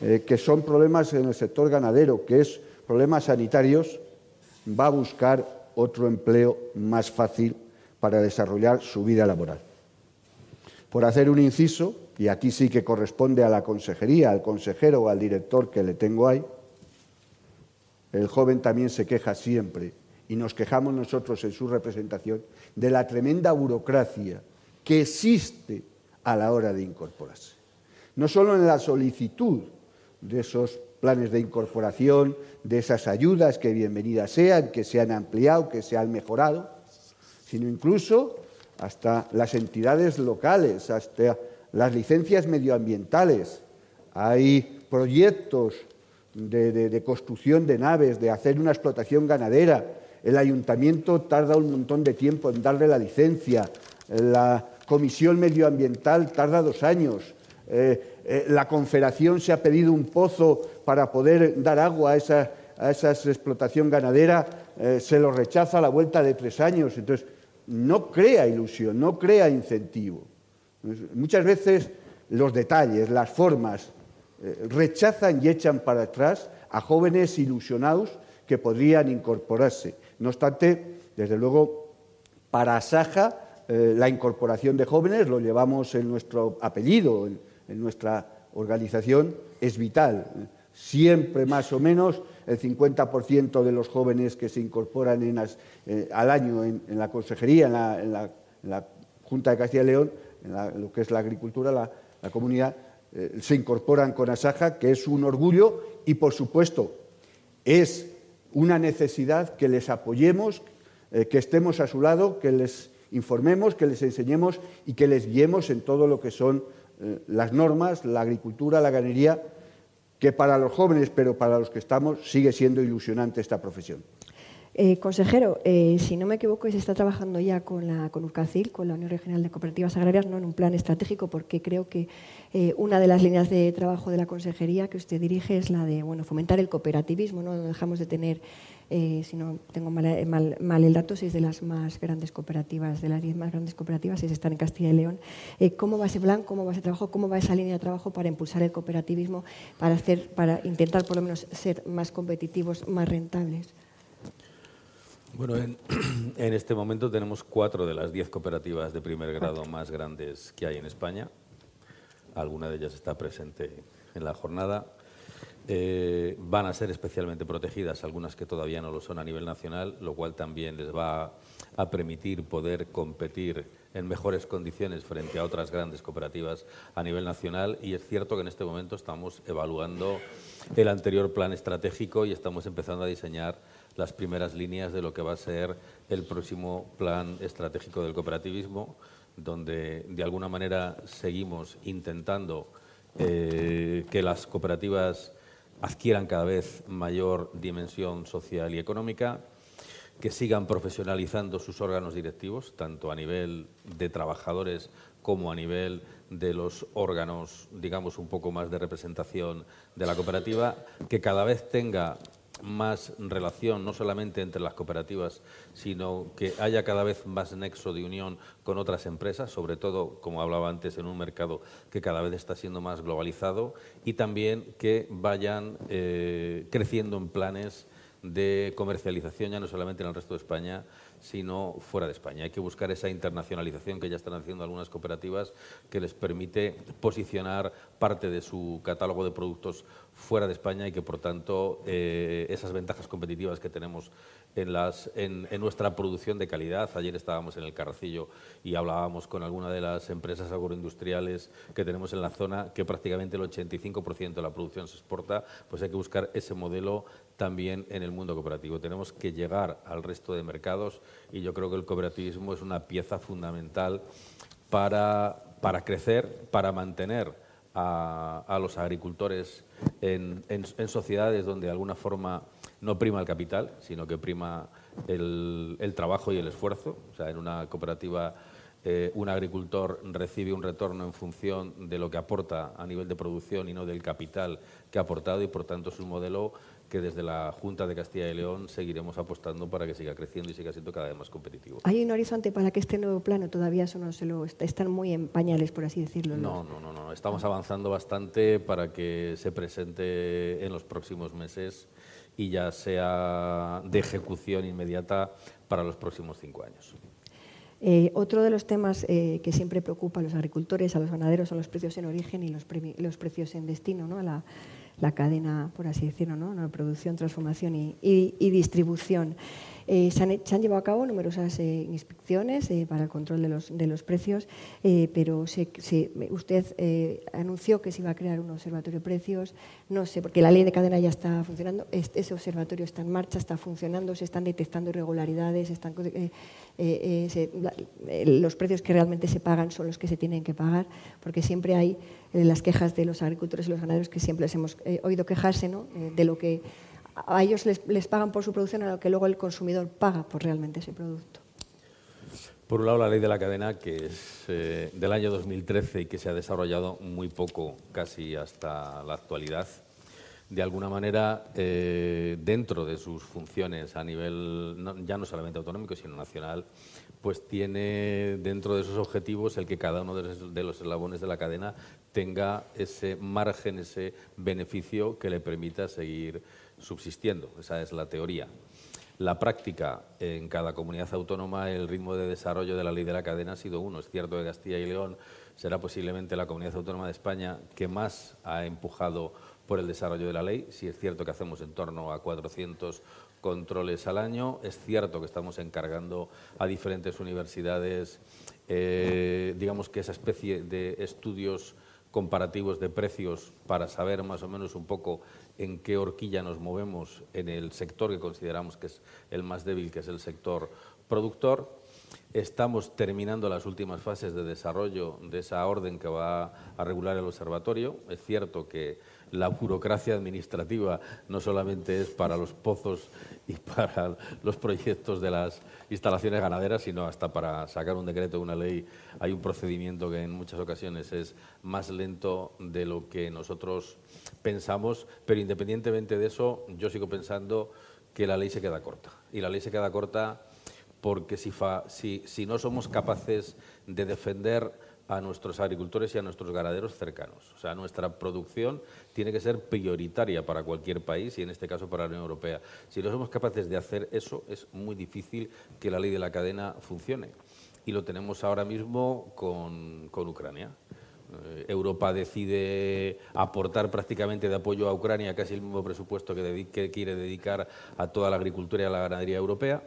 eh, que son problemas en el sector ganadero, que es problemas sanitarios, va a buscar otro empleo más fácil para desarrollar su vida laboral. Por hacer un inciso, y aquí sí que corresponde a la consejería, al consejero o al director que le tengo ahí, el joven también se queja siempre, y nos quejamos nosotros en su representación, de la tremenda burocracia que existe a la hora de incorporarse. No solo en la solicitud de esos planes de incorporación, de esas ayudas que bienvenidas sean, que se han ampliado, que se han mejorado, sino incluso hasta las entidades locales, hasta las licencias medioambientales. Hay proyectos de, construcción de naves, de hacer una explotación ganadera. El ayuntamiento tarda un montón de tiempo en darle la licencia. Comisión medioambiental tarda dos años. Eh, eh, la Confederación se ha pedido un pozo para poder dar agua a esa, explotación ganadera, eh, se lo rechaza a la vuelta de tres años. Entonces, no crea ilusión, no crea incentivo. Muchas veces los detalles, las formas, rechazan y echan para atrás a jóvenes ilusionados que podrían incorporarse. No obstante, desde luego, para Saja, la incorporación de jóvenes, lo llevamos en nuestro apellido, en nuestra organización es vital. Siempre más o menos el 50% de los jóvenes que se incorporan eh, al año en, la consejería, en la, Junta de Castilla y León, en lo que es la agricultura, la, comunidad, eh, se incorporan con Asaja, que es un orgullo y, por supuesto, es una necesidad que les apoyemos, eh, que estemos a su lado, que les informemos, que les enseñemos y que les guiemos en todo lo que son eh, las normas, la agricultura, la ganadería, que para los jóvenes, pero para los que estamos, sigue siendo ilusionante esta profesión. Eh, consejero, eh, si no me equivoco, se está trabajando ya con, la, con URCACIL, con la Unión Regional de Cooperativas Agrarias, no en un plan estratégico, porque creo que una de las líneas de trabajo de la consejería que usted dirige es la de bueno, fomentar el cooperativismo. No dejamos de tener eh, si no tengo mal, el dato, seis de las más grandes cooperativas, de las diez más grandes cooperativas, seis están en Castilla y León. Eh, ¿Cómo va ese plan, cómo va ese trabajo, cómo va esa línea de trabajo para impulsar el cooperativismo, para, hacer, para intentar por lo menos ser más competitivos, más rentables? Bueno, en, en este momento tenemos cuatro de las diez cooperativas de primer grado más grandes que hay en España. Alguna de ellas está presente en la jornada. Eh, van a ser especialmente protegidas, algunas que todavía no lo son a nivel nacional, lo cual también les va a permitir poder competir en mejores condiciones frente a otras grandes cooperativas a nivel nacional. Y es cierto que en este momento estamos evaluando el anterior plan estratégico y estamos empezando a diseñar las primeras líneas de lo que va a ser el próximo plan estratégico del cooperativismo, donde de alguna manera seguimos intentando eh, que las cooperativas adquieran cada vez mayor dimensión social y económica, que sigan profesionalizando sus órganos directivos, tanto a nivel de trabajadores como a nivel de los órganos, digamos, un poco más de representación de la cooperativa, que cada vez tenga más relación, no solamente entre las cooperativas, sino que haya cada vez más nexo de unión con otras empresas, sobre todo, como hablaba antes, en un mercado que cada vez está siendo más globalizado, y también que vayan eh, creciendo en planes de comercialización, ya no solamente en el resto de España, sino fuera de España. Hay que buscar esa internacionalización que ya están haciendo algunas cooperativas que les permite posicionar parte de su catálogo de productos fuera de España y que, por tanto, eh, esas ventajas competitivas que tenemos en, en, nuestra producción de calidad. Ayer estábamos en el Carracillo y hablábamos con alguna de las empresas agroindustriales que tenemos en la zona, que prácticamente el 85% de la producción se exporta, pues hay que buscar ese modelo también en el mundo cooperativo. Tenemos que llegar al resto de mercados y yo creo que el cooperativismo es una pieza fundamental para, para crecer, para mantener a, los agricultores en, sociedades donde de alguna forma no prima el capital, sino que prima el, el, trabajo y el esfuerzo. O sea, en una cooperativa eh, un agricultor recibe un retorno en función de lo que aporta a nivel de producción y no del capital que ha aportado y por tanto es un modelo que desde la Junta de Castilla y León seguiremos apostando para que siga creciendo y siga siendo cada vez más competitivo. ¿Hay un horizonte para que este nuevo plano todavía eso no se lo están muy en pañales, por así decirlo? No, no, no, no. Estamos avanzando bastante para que se presente en los próximos meses y ya sea de ejecución inmediata para los próximos cinco años. Eh, otro de los temas eh, que siempre preocupa a los agricultores, a los ganaderos, son los precios en origen y los, precios en destino, ¿no? la, la, cadena, por así decirlo, ¿no? producción, transformación y distribución. Eh, se, han, llevado a cabo numerosas eh, inspecciones eh, para el control de los, precios, pero usted anunció que se iba a crear un observatorio de precios, no sé, porque la ley de cadena ya está funcionando, ese observatorio está en marcha, está funcionando, se están detectando irregularidades, están, los precios que realmente se pagan son los que se tienen que pagar, porque siempre hay las quejas de los agricultores y los ganaderos que siempre les hemos oído quejarse ¿no? de lo que a ellos les, pagan por su producción a lo que luego el consumidor paga por realmente ese producto. Por un lado, la ley de la cadena, que es eh, del año 2013 y que se ha desarrollado muy poco, casi hasta la actualidad, de alguna manera, eh, dentro de sus funciones a nivel ya no solamente autonómico, sino nacional, pues tiene dentro de sus objetivos el que cada uno de los eslabones de la cadena tenga ese margen, ese beneficio que le permita seguir subsistiendo. Esa es la teoría. La práctica en cada comunidad autónoma, el ritmo de desarrollo de la ley de la cadena ha sido uno. Es cierto que Castilla y León será posiblemente la comunidad autónoma de España que más ha empujado por el desarrollo de la ley. Si es cierto que hacemos en torno a 400 controles al año. Es cierto que estamos encargando a diferentes universidades, eh, digamos que esa especie de estudios comparativos de precios para saber más o menos un poco en qué horquilla nos movemos en el sector que consideramos que es el más débil, que es el sector productor. Estamos terminando las últimas fases de desarrollo de esa orden que va a regular el observatorio. Es cierto que la burocracia administrativa no solamente es para los pozos y para los proyectos de las instalaciones ganaderas, sino hasta para sacar un decreto, una ley, hay un procedimiento que en muchas ocasiones es más lento de lo que nosotros pensamos, pero independientemente de eso, yo sigo pensando que la ley se queda corta. Y la ley se queda corta porque si, no somos capaces de defender a nuestros agricultores y a nuestros ganaderos cercanos. O sea, nuestra producción tiene que ser prioritaria para cualquier país y en este caso para la Unión Europea. Si no somos capaces de hacer eso, es muy difícil que la ley de la cadena funcione. Y lo tenemos ahora mismo con, Ucrania. Eh, Europa decide aportar prácticamente de apoyo a Ucrania casi el mismo presupuesto que quiere dedicar a toda la agricultura y a la ganadería europea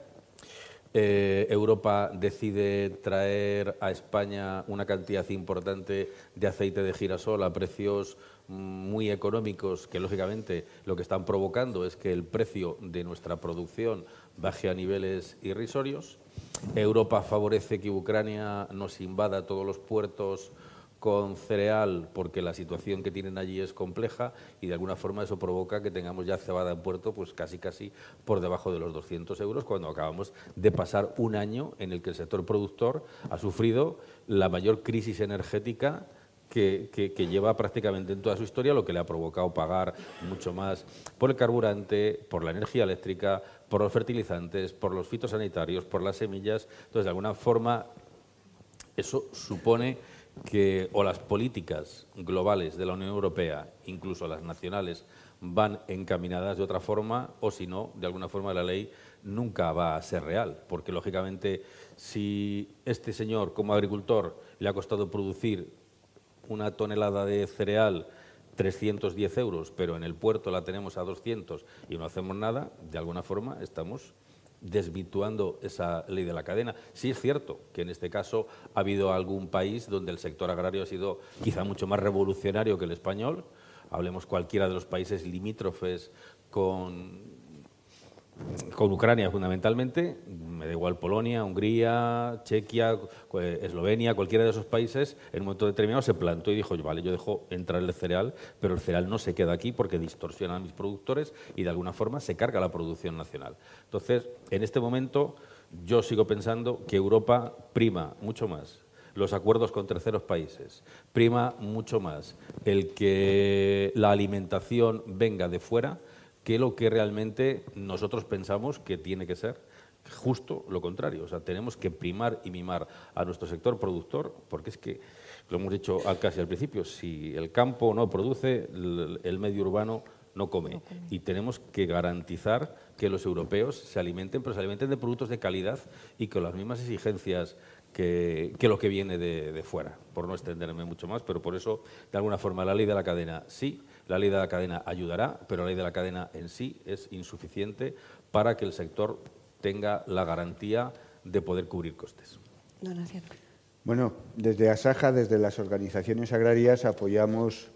eh, Europa decide traer a España una cantidad importante de aceite de girasol a precios muy económicos que lógicamente lo que están provocando es que el precio de nuestra producción baje a niveles irrisorios. Europa favorece que Ucrania nos invada todos los puertos con cereal porque la situación que tienen allí es compleja y de alguna forma eso provoca que tengamos ya cebada en puerto pues casi casi por debajo de los 200 euros cuando acabamos de pasar un año en el que el sector productor ha sufrido la mayor crisis energética que, que, lleva prácticamente en toda su historia, lo que le ha provocado pagar mucho más por el carburante, por la energía eléctrica, por los fertilizantes, por los fitosanitarios, por las semillas. Entonces, de alguna forma, eso supone que o las políticas globales de la Unión Europea, incluso las nacionales, van encaminadas de otra forma o si no, de alguna forma la ley nunca va a ser real, porque lógicamente si este señor como agricultor le ha costado producir una tonelada de cereal 310 euros, pero en el puerto la tenemos a 200 y no hacemos nada, de alguna forma estamos desvirtuando esa ley de la cadena. Sí es cierto que en este caso ha habido algún país donde el sector agrario ha sido quizá mucho más revolucionario que el español. Hablemos cualquiera de los países limítrofes con con Ucrania fundamentalmente, me da igual Polonia, Hungría, Chequia, Eslovenia, cualquiera de esos países, en un momento determinado se plantó y dijo, vale, yo dejo entrar el cereal, pero el cereal no se queda aquí porque distorsiona a mis productores y de alguna forma se carga la producción nacional. Entonces, en este momento yo sigo pensando que Europa prima mucho más los acuerdos con terceros países, prima mucho más el que la alimentación venga de fuera que lo que realmente nosotros pensamos que tiene que ser justo lo contrario. O sea, tenemos que primar y mimar a nuestro sector productor, porque es que, lo hemos dicho casi al principio, si el campo no produce, el medio urbano no come. Y tenemos que garantizar que los europeos se alimenten, pero se alimenten de productos de calidad y con las mismas exigencias que, lo que viene de, fuera, por no extenderme mucho más, pero por eso, de alguna forma, la ley de la cadena sí, la ley de la cadena ayudará, pero la ley de la cadena en sí es insuficiente para que el sector tenga la garantía de poder cubrir costes. Bueno, desde Asaja, desde las organizaciones agrarias, apoyamos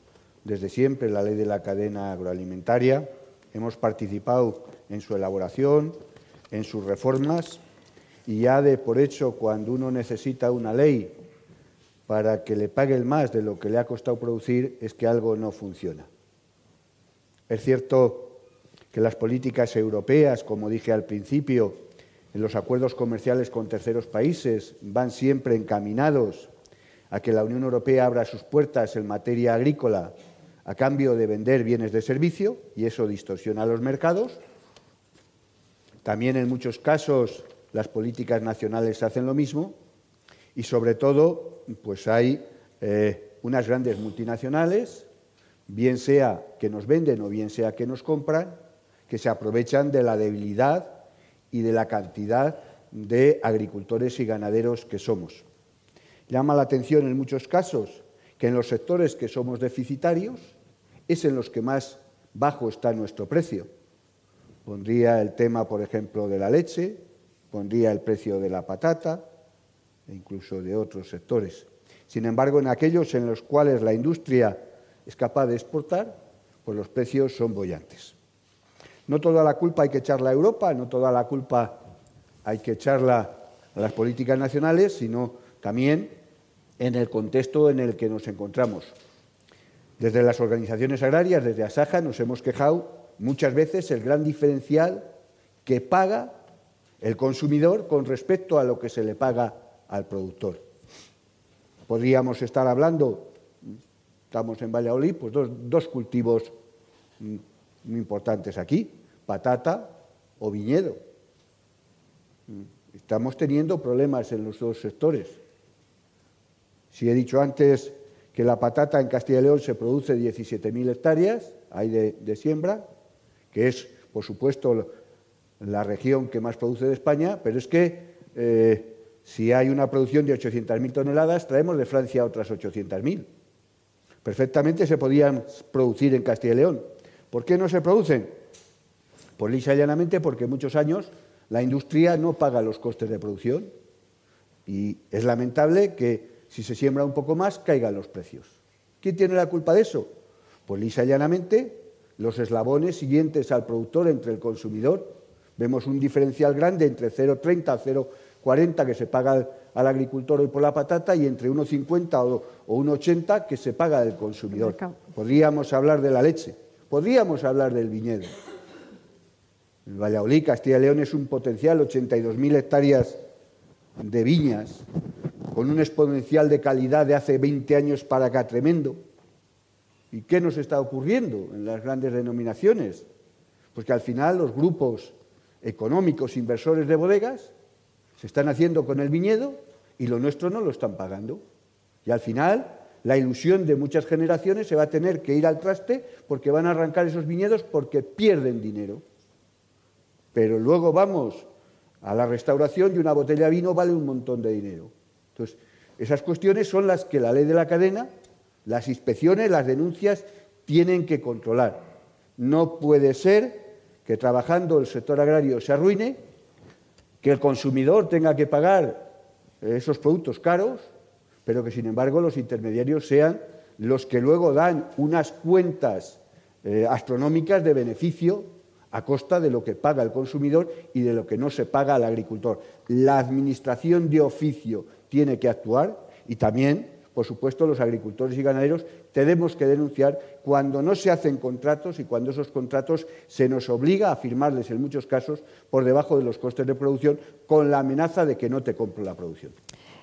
desde siempre la ley de la cadena agroalimentaria. Hemos participado en su elaboración, en sus reformas y ya de por hecho cuando uno necesita una ley para que le pague el más de lo que le ha costado producir es que algo no funciona. Es cierto que las políticas europeas, como dije al principio, en los acuerdos comerciales con terceros países van siempre encaminados a que la Unión Europea abra sus puertas en materia agrícola a cambio de vender bienes de servicio y eso distorsiona los mercados. También en muchos casos las políticas nacionales hacen lo mismo y sobre todo pues hay eh, unas grandes multinacionales, bien sea que nos venden o bien sea que nos compran, que se aprovechan de la debilidad y de la cantidad de agricultores y ganaderos que somos. Llama la atención en muchos casos que en los sectores que somos deficitarios es en los que más bajo está nuestro precio. Pondría el tema, por ejemplo, de la leche, pondría el precio de la patata e incluso de otros sectores. Sin embargo, en aquellos en los cuales la industria es capaz de exportar, pues los precios son bollantes. No toda la culpa hay que echarla a Europa, no toda la culpa hay que echarla a las políticas nacionales, sino también en el contexto en el que nos encontramos. Desde las organizaciones agrarias, desde Asaja, nos hemos quejado muchas veces el gran diferencial que paga el consumidor con respecto a lo que se le paga al productor. Podríamos estar hablando, estamos en Valladolid, pues dos, dos cultivos mm, muy importantes aquí, patata o viñedo. Estamos teniendo problemas en los dos sectores. Si he dicho antes que la patata en Castilla y León se produce 17.000 hectáreas, hay de, siembra, que es, por supuesto, la región que más produce de España, pero es que eh, si hay una producción de 800.000 toneladas, traemos de Francia otras 800.000. Perfectamente se podían producir en Castilla y León. ¿Por qué no se producen? Pues lisa y llanamente porque muchos años la industria no paga los costes de producción y es lamentable que si se siembra un poco más caigan los precios. ¿Quién tiene la culpa de eso? Pues lisa y llanamente los eslabones siguientes al productor entre el consumidor. Vemos un diferencial grande entre 0,30 a 0,40 que se paga al, agricultor hoy por la patata y entre 1,50 o, o 1,80 que se paga al consumidor. Podríamos hablar de la leche. Podríamos hablar del viñedo. El Valladolid, Castilla y León, es un potencial 82.000 hectáreas de viñas, con un exponencial de calidad de hace 20 años para acá tremendo. ¿Y qué nos está ocurriendo en las grandes denominaciones? Pues que al final los grupos económicos inversores de bodegas se están haciendo con el viñedo y lo nuestro no lo están pagando. Y al final la ilusión de muchas generaciones se va a tener que ir al traste porque van a arrancar esos viñedos porque pierden dinero. Pero luego vamos a la restauración y una botella de vino vale un montón de dinero. Entonces, esas cuestiones son las que la ley de la cadena, las inspecciones, las denuncias tienen que controlar. No puede ser que trabajando el sector agrario se arruine, que el consumidor tenga que pagar esos productos caros pero que sin embargo los intermediarios sean los que luego dan unas cuentas eh, astronómicas de beneficio a costa de lo que paga el consumidor y de lo que no se paga al agricultor. La administración de oficio tiene que actuar y también, por supuesto, los agricultores y ganaderos tenemos que denunciar cuando no se hacen contratos y cuando esos contratos se nos obliga a firmarles en muchos casos por debajo de los costes de producción con la amenaza de que no te compro la producción.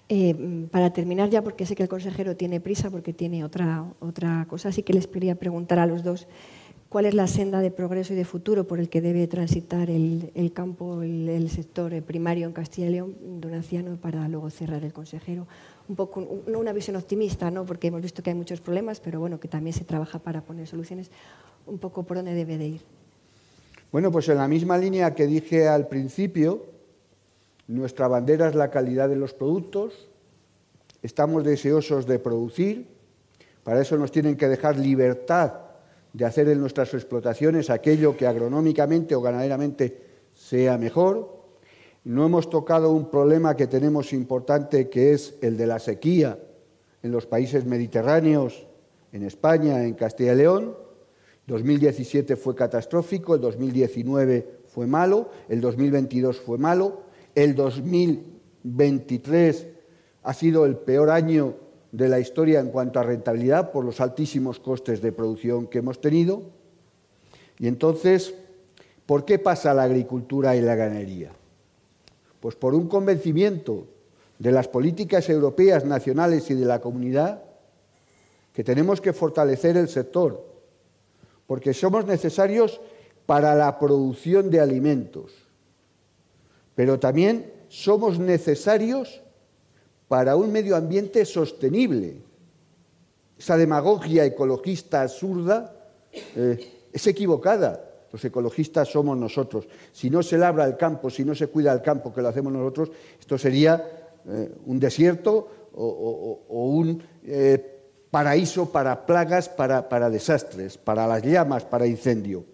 Eh, para terminar ya, porque sé que el consejero tiene prisa, porque tiene otra, otra cosa, sí que les quería preguntar a los dos cuál es la senda de progreso y de futuro por el que debe transitar el, campo, el, sector primario en Castilla y León, don Anciano, para luego cerrar el consejero. Un poco, no una visión optimista, ¿no? porque hemos visto que hay muchos problemas, pero bueno, que también se trabaja para poner soluciones. Un poco por dónde debe de ir. Bueno, pues en la misma línea que dije al principio, nuestra bandera es la calidad de los productos, estamos deseosos de producir, para eso nos tienen que dejar libertad de hacer en nuestras explotaciones aquello que agronómicamente o ganaderamente sea mejor. No hemos tocado un problema que tenemos importante que es el de la sequía en los países mediterráneos, en España, en Castilla y León. 2017 fue catastrófico, el 2019 fue malo, el 2022 fue malo, el 2023 ha sido el peor año de la historia en cuanto a rentabilidad por los altísimos costes de producción que hemos tenido. Y entonces, ¿por qué pasa la agricultura y la ganadería? Pues por un convencimiento de las políticas europeas, nacionales y de la comunidad, que tenemos que fortalecer el sector, porque somos necesarios para la producción de alimentos, pero también somos necesarios para un medio ambiente sostenible. Esa demagogia ecologista absurda eh, es equivocada. Los ecologistas somos nosotros. Si no se labra el campo, si no se cuida el campo, que lo hacemos nosotros, esto sería eh, un desierto o, un eh, paraíso para plagas, para, desastres, para las llamas, para incendio.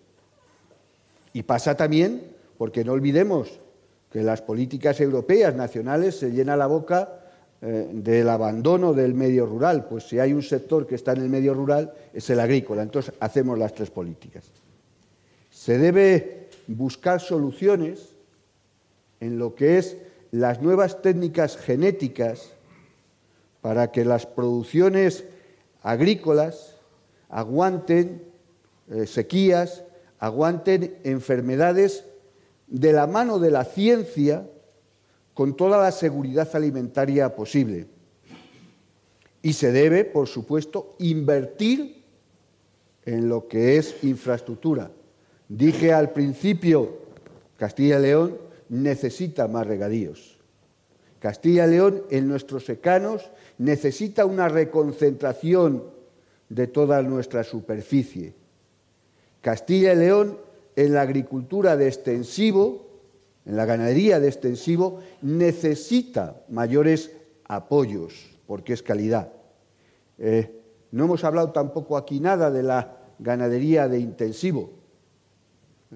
Y pasa también, porque no olvidemos que las políticas europeas nacionales se llena la boca eh, del abandono del medio rural. Pues si hay un sector que está en el medio rural, es el agrícola. Entonces hacemos las tres políticas. Se debe buscar soluciones en lo que es las nuevas técnicas genéticas para que las producciones agrícolas aguanten eh, sequías, aguanten enfermedades de la mano de la ciencia con toda la seguridad alimentaria posible. Y se debe, por supuesto, invertir en lo que es infraestructura. Dije al principio, Castilla y León necesita más regadíos. Castilla y León, en nuestros secanos, necesita una reconcentración de toda nuestra superficie. Castilla y León, en la agricultura de extensivo, en la ganadería de extensivo necesita mayores apoyos, porque es calidad. Eh, no hemos hablado tampoco aquí nada de la ganadería de intensivo.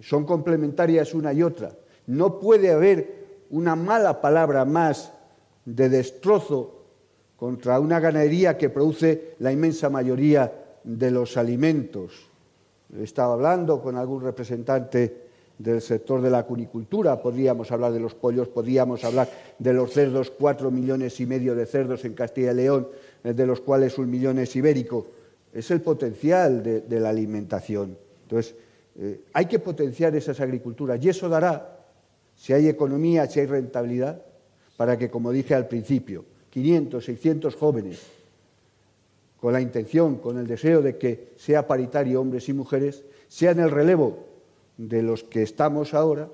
Son complementarias una y otra. No puede haber una mala palabra más de destrozo contra una ganadería que produce la inmensa mayoría de los alimentos. He estado hablando con algún representante del sector de la cunicultura, podríamos hablar de los pollos, podríamos hablar de los cerdos, cuatro millones y medio de cerdos en Castilla y León, eh, de los cuales un millón es ibérico. Es el potencial de, la alimentación. Entonces, eh, hay que potenciar esas agriculturas y eso dará, si hay economía, si hay rentabilidad, para que, como dije al principio, 500, 600 jóvenes, con la intención, con el deseo de que sea paritario hombres y mujeres, sean el relevo de los que estamos ahora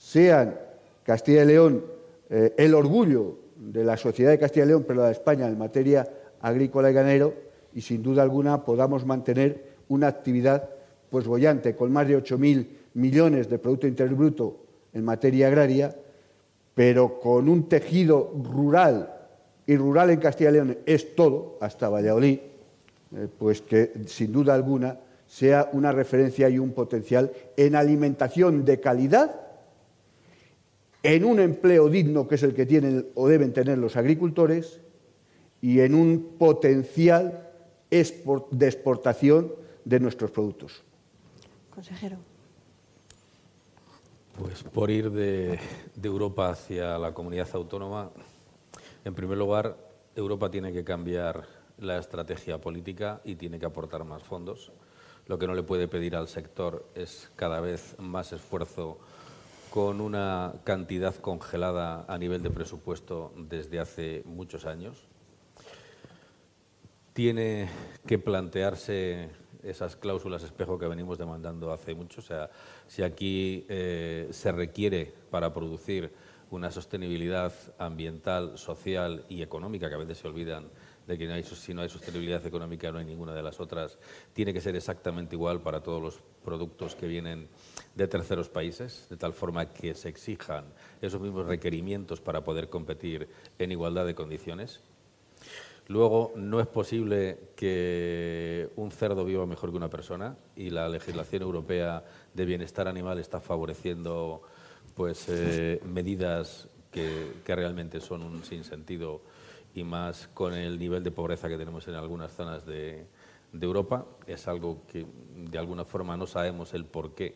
sean Castilla y León eh, el orgullo de la sociedad de Castilla y León, pero de España en materia agrícola y ganero, y sin duda alguna podamos mantener una actividad pues bollante, con más de 8.000 millones de Producto Interior Bruto en materia agraria, pero con un tejido rural, y rural en Castilla y León es todo, hasta Valladolid, eh, pues que sin duda alguna sea una referencia y un potencial en alimentación de calidad, en un empleo digno que es el que tienen o deben tener los agricultores y en un potencial de exportación de nuestros productos. Consejero. Pues por ir de, de Europa hacia la comunidad autónoma, en primer lugar, Europa tiene que cambiar la estrategia política y tiene que aportar más fondos. Lo que no le puede pedir al sector es cada vez más esfuerzo con una cantidad congelada a nivel de presupuesto desde hace muchos años. Tiene que plantearse esas cláusulas espejo que venimos demandando hace mucho. O sea, si aquí eh, se requiere para producir una sostenibilidad ambiental, social y económica, que a veces se olvidan de que si no hay sostenibilidad económica no hay ninguna de las otras, tiene que ser exactamente igual para todos los productos que vienen de terceros países, de tal forma que se exijan esos mismos requerimientos para poder competir en igualdad de condiciones. Luego, no es posible que un cerdo viva mejor que una persona y la legislación europea de bienestar animal está favoreciendo pues, eh, medidas que, realmente son un sinsentido y más con el nivel de pobreza que tenemos en algunas zonas de, de Europa. Es algo que de alguna forma no sabemos el por qué,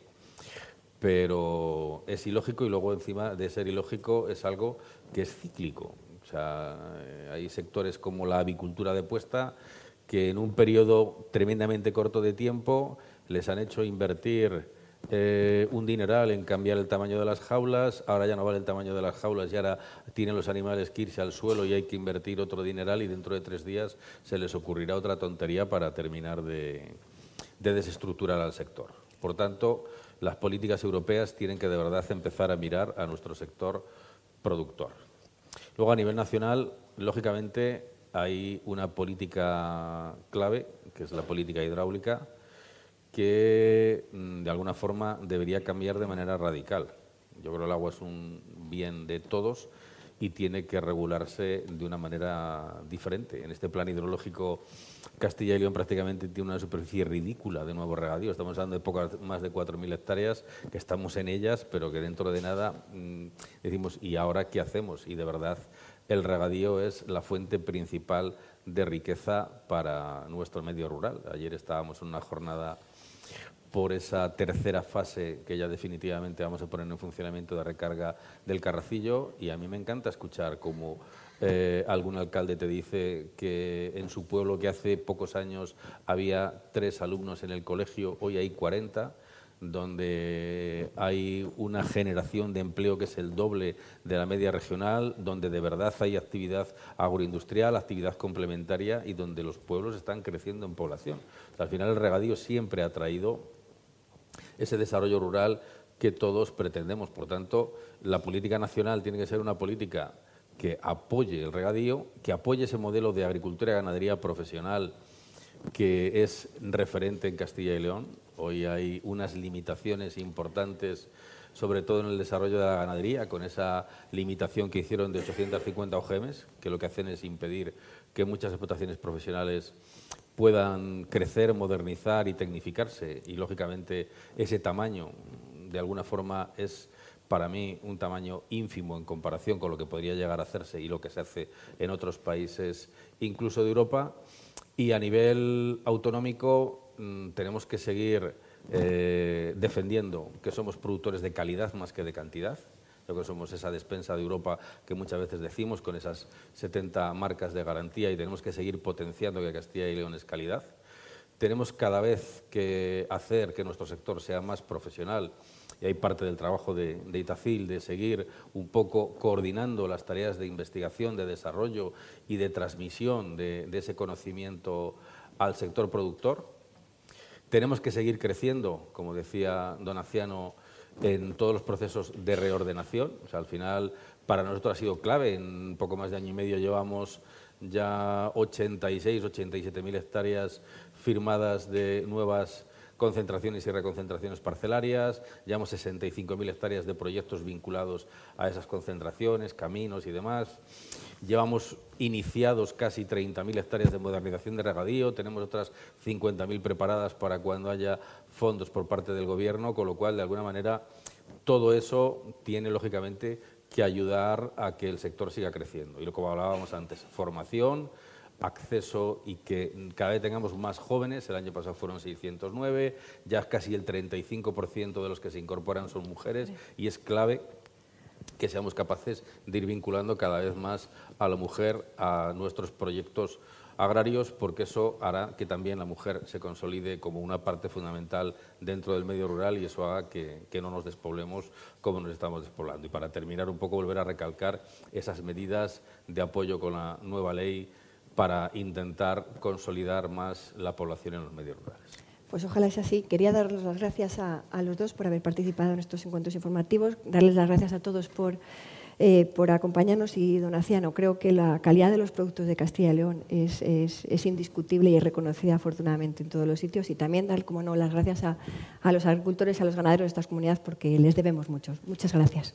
pero es ilógico y luego encima de ser ilógico es algo que es cíclico. O sea, eh, hay sectores como la avicultura de puesta que en un periodo tremendamente corto de tiempo les han hecho invertir eh, un dineral en cambiar el tamaño de las jaulas, ahora ya no vale el tamaño de las jaulas y ahora tienen los animales que irse al suelo y hay que invertir otro dineral y dentro de tres días se les ocurrirá otra tontería para terminar de, de desestructurar al sector. Por tanto, las políticas europeas tienen que de verdad empezar a mirar a nuestro sector productor. Luego, a nivel nacional, lógicamente, hay una política clave, que es la política hidráulica, que mm, de alguna forma debería cambiar de manera radical. Yo creo que el agua es un bien de todos y tiene que regularse de una manera diferente. En este plan hidrológico, Castilla y León prácticamente tiene una superficie ridícula de nuevo regadío. Estamos hablando de pocas, más de 4.000 hectáreas, que estamos en ellas, pero que dentro de nada mm, decimos, ¿y ahora qué hacemos? Y de verdad, el regadío es la fuente principal de riqueza para nuestro medio rural. Ayer estábamos en una jornada por esa tercera fase que ya definitivamente vamos a poner en funcionamiento de recarga del Carracillo y a mí me encanta escuchar cómo eh, algún alcalde te dice que en su pueblo que hace pocos años había tres alumnos en el colegio, hoy hay 40 donde hay una generación de empleo que es el doble de la media regional, donde de verdad hay actividad agroindustrial, actividad complementaria y donde los pueblos están creciendo en población. al final el regadío siempre ha traído ese desarrollo rural que todos pretendemos. Por tanto, la política nacional tiene que ser una política que apoye el regadío, que apoye ese modelo de agricultura y ganadería profesional que es referente en Castilla y León. Hoy hay unas limitaciones importantes, sobre todo en el desarrollo de la ganadería, con esa limitación que hicieron de 850 OGMs, que lo que hacen es impedir que muchas explotaciones profesionales puedan crecer, modernizar y tecnificarse. Y, lógicamente, ese tamaño, de alguna forma, es para mí un tamaño ínfimo en comparación con lo que podría llegar a hacerse y lo que se hace en otros países, incluso de Europa. Y a nivel autonómico mm, tenemos que seguir eh, defendiendo que somos productores de calidad más que de cantidad. Yo creo que somos esa despensa de Europa que muchas veces decimos con esas 70 marcas de garantía y tenemos que seguir potenciando que Castilla y León es calidad. Tenemos cada vez que hacer que nuestro sector sea más profesional hay parte del trabajo de, Itacil de seguir un poco coordinando las tareas de investigación, de desarrollo y de transmisión de, de ese conocimiento al sector productor. Tenemos que seguir creciendo, como decía don Aciano, en todos los procesos de reordenación. Al final, para nosotros ha sido clave. En poco más de año y medio llevamos ya 86, 87 mil hectáreas firmadas de nuevas concentraciones y reconcentraciones parcelarias, llevamos 65.000 hectáreas de proyectos vinculados a esas concentraciones, caminos y demás. Llevamos iniciados casi 30.000 hectáreas de modernización de regadío, tenemos otras 50.000 preparadas para cuando haya fondos por parte del Gobierno, con lo cual, de alguna manera, todo eso tiene, lógicamente, que ayudar a que el sector siga creciendo. Y lo como hablábamos antes, formación, acceso y que cada vez tengamos más jóvenes. El año pasado fueron 609, ya casi el 35% de los que se incorporan son mujeres y es clave que seamos capaces de ir vinculando cada vez más a la mujer a nuestros proyectos agrarios, porque eso hará que también la mujer se consolide como una parte fundamental dentro del medio rural y eso haga que, no nos despoblemos como nos estamos despoblando. Y para terminar, un poco volver a recalcar esas medidas de apoyo con la nueva ley para intentar consolidar más la población en los medios rurales. Pues ojalá sea así. Quería darles las gracias a, los dos por haber participado en estos encuentros informativos, darles las gracias a todos por eh, por acompañarnos y Donaciano. Creo que la calidad de los productos de Castilla y León es, indiscutible y es reconocida afortunadamente en todos los sitios y también dar, como no, las gracias a, a los agricultores a los ganaderos de estas comunidades porque les debemos mucho. Muchas gracias.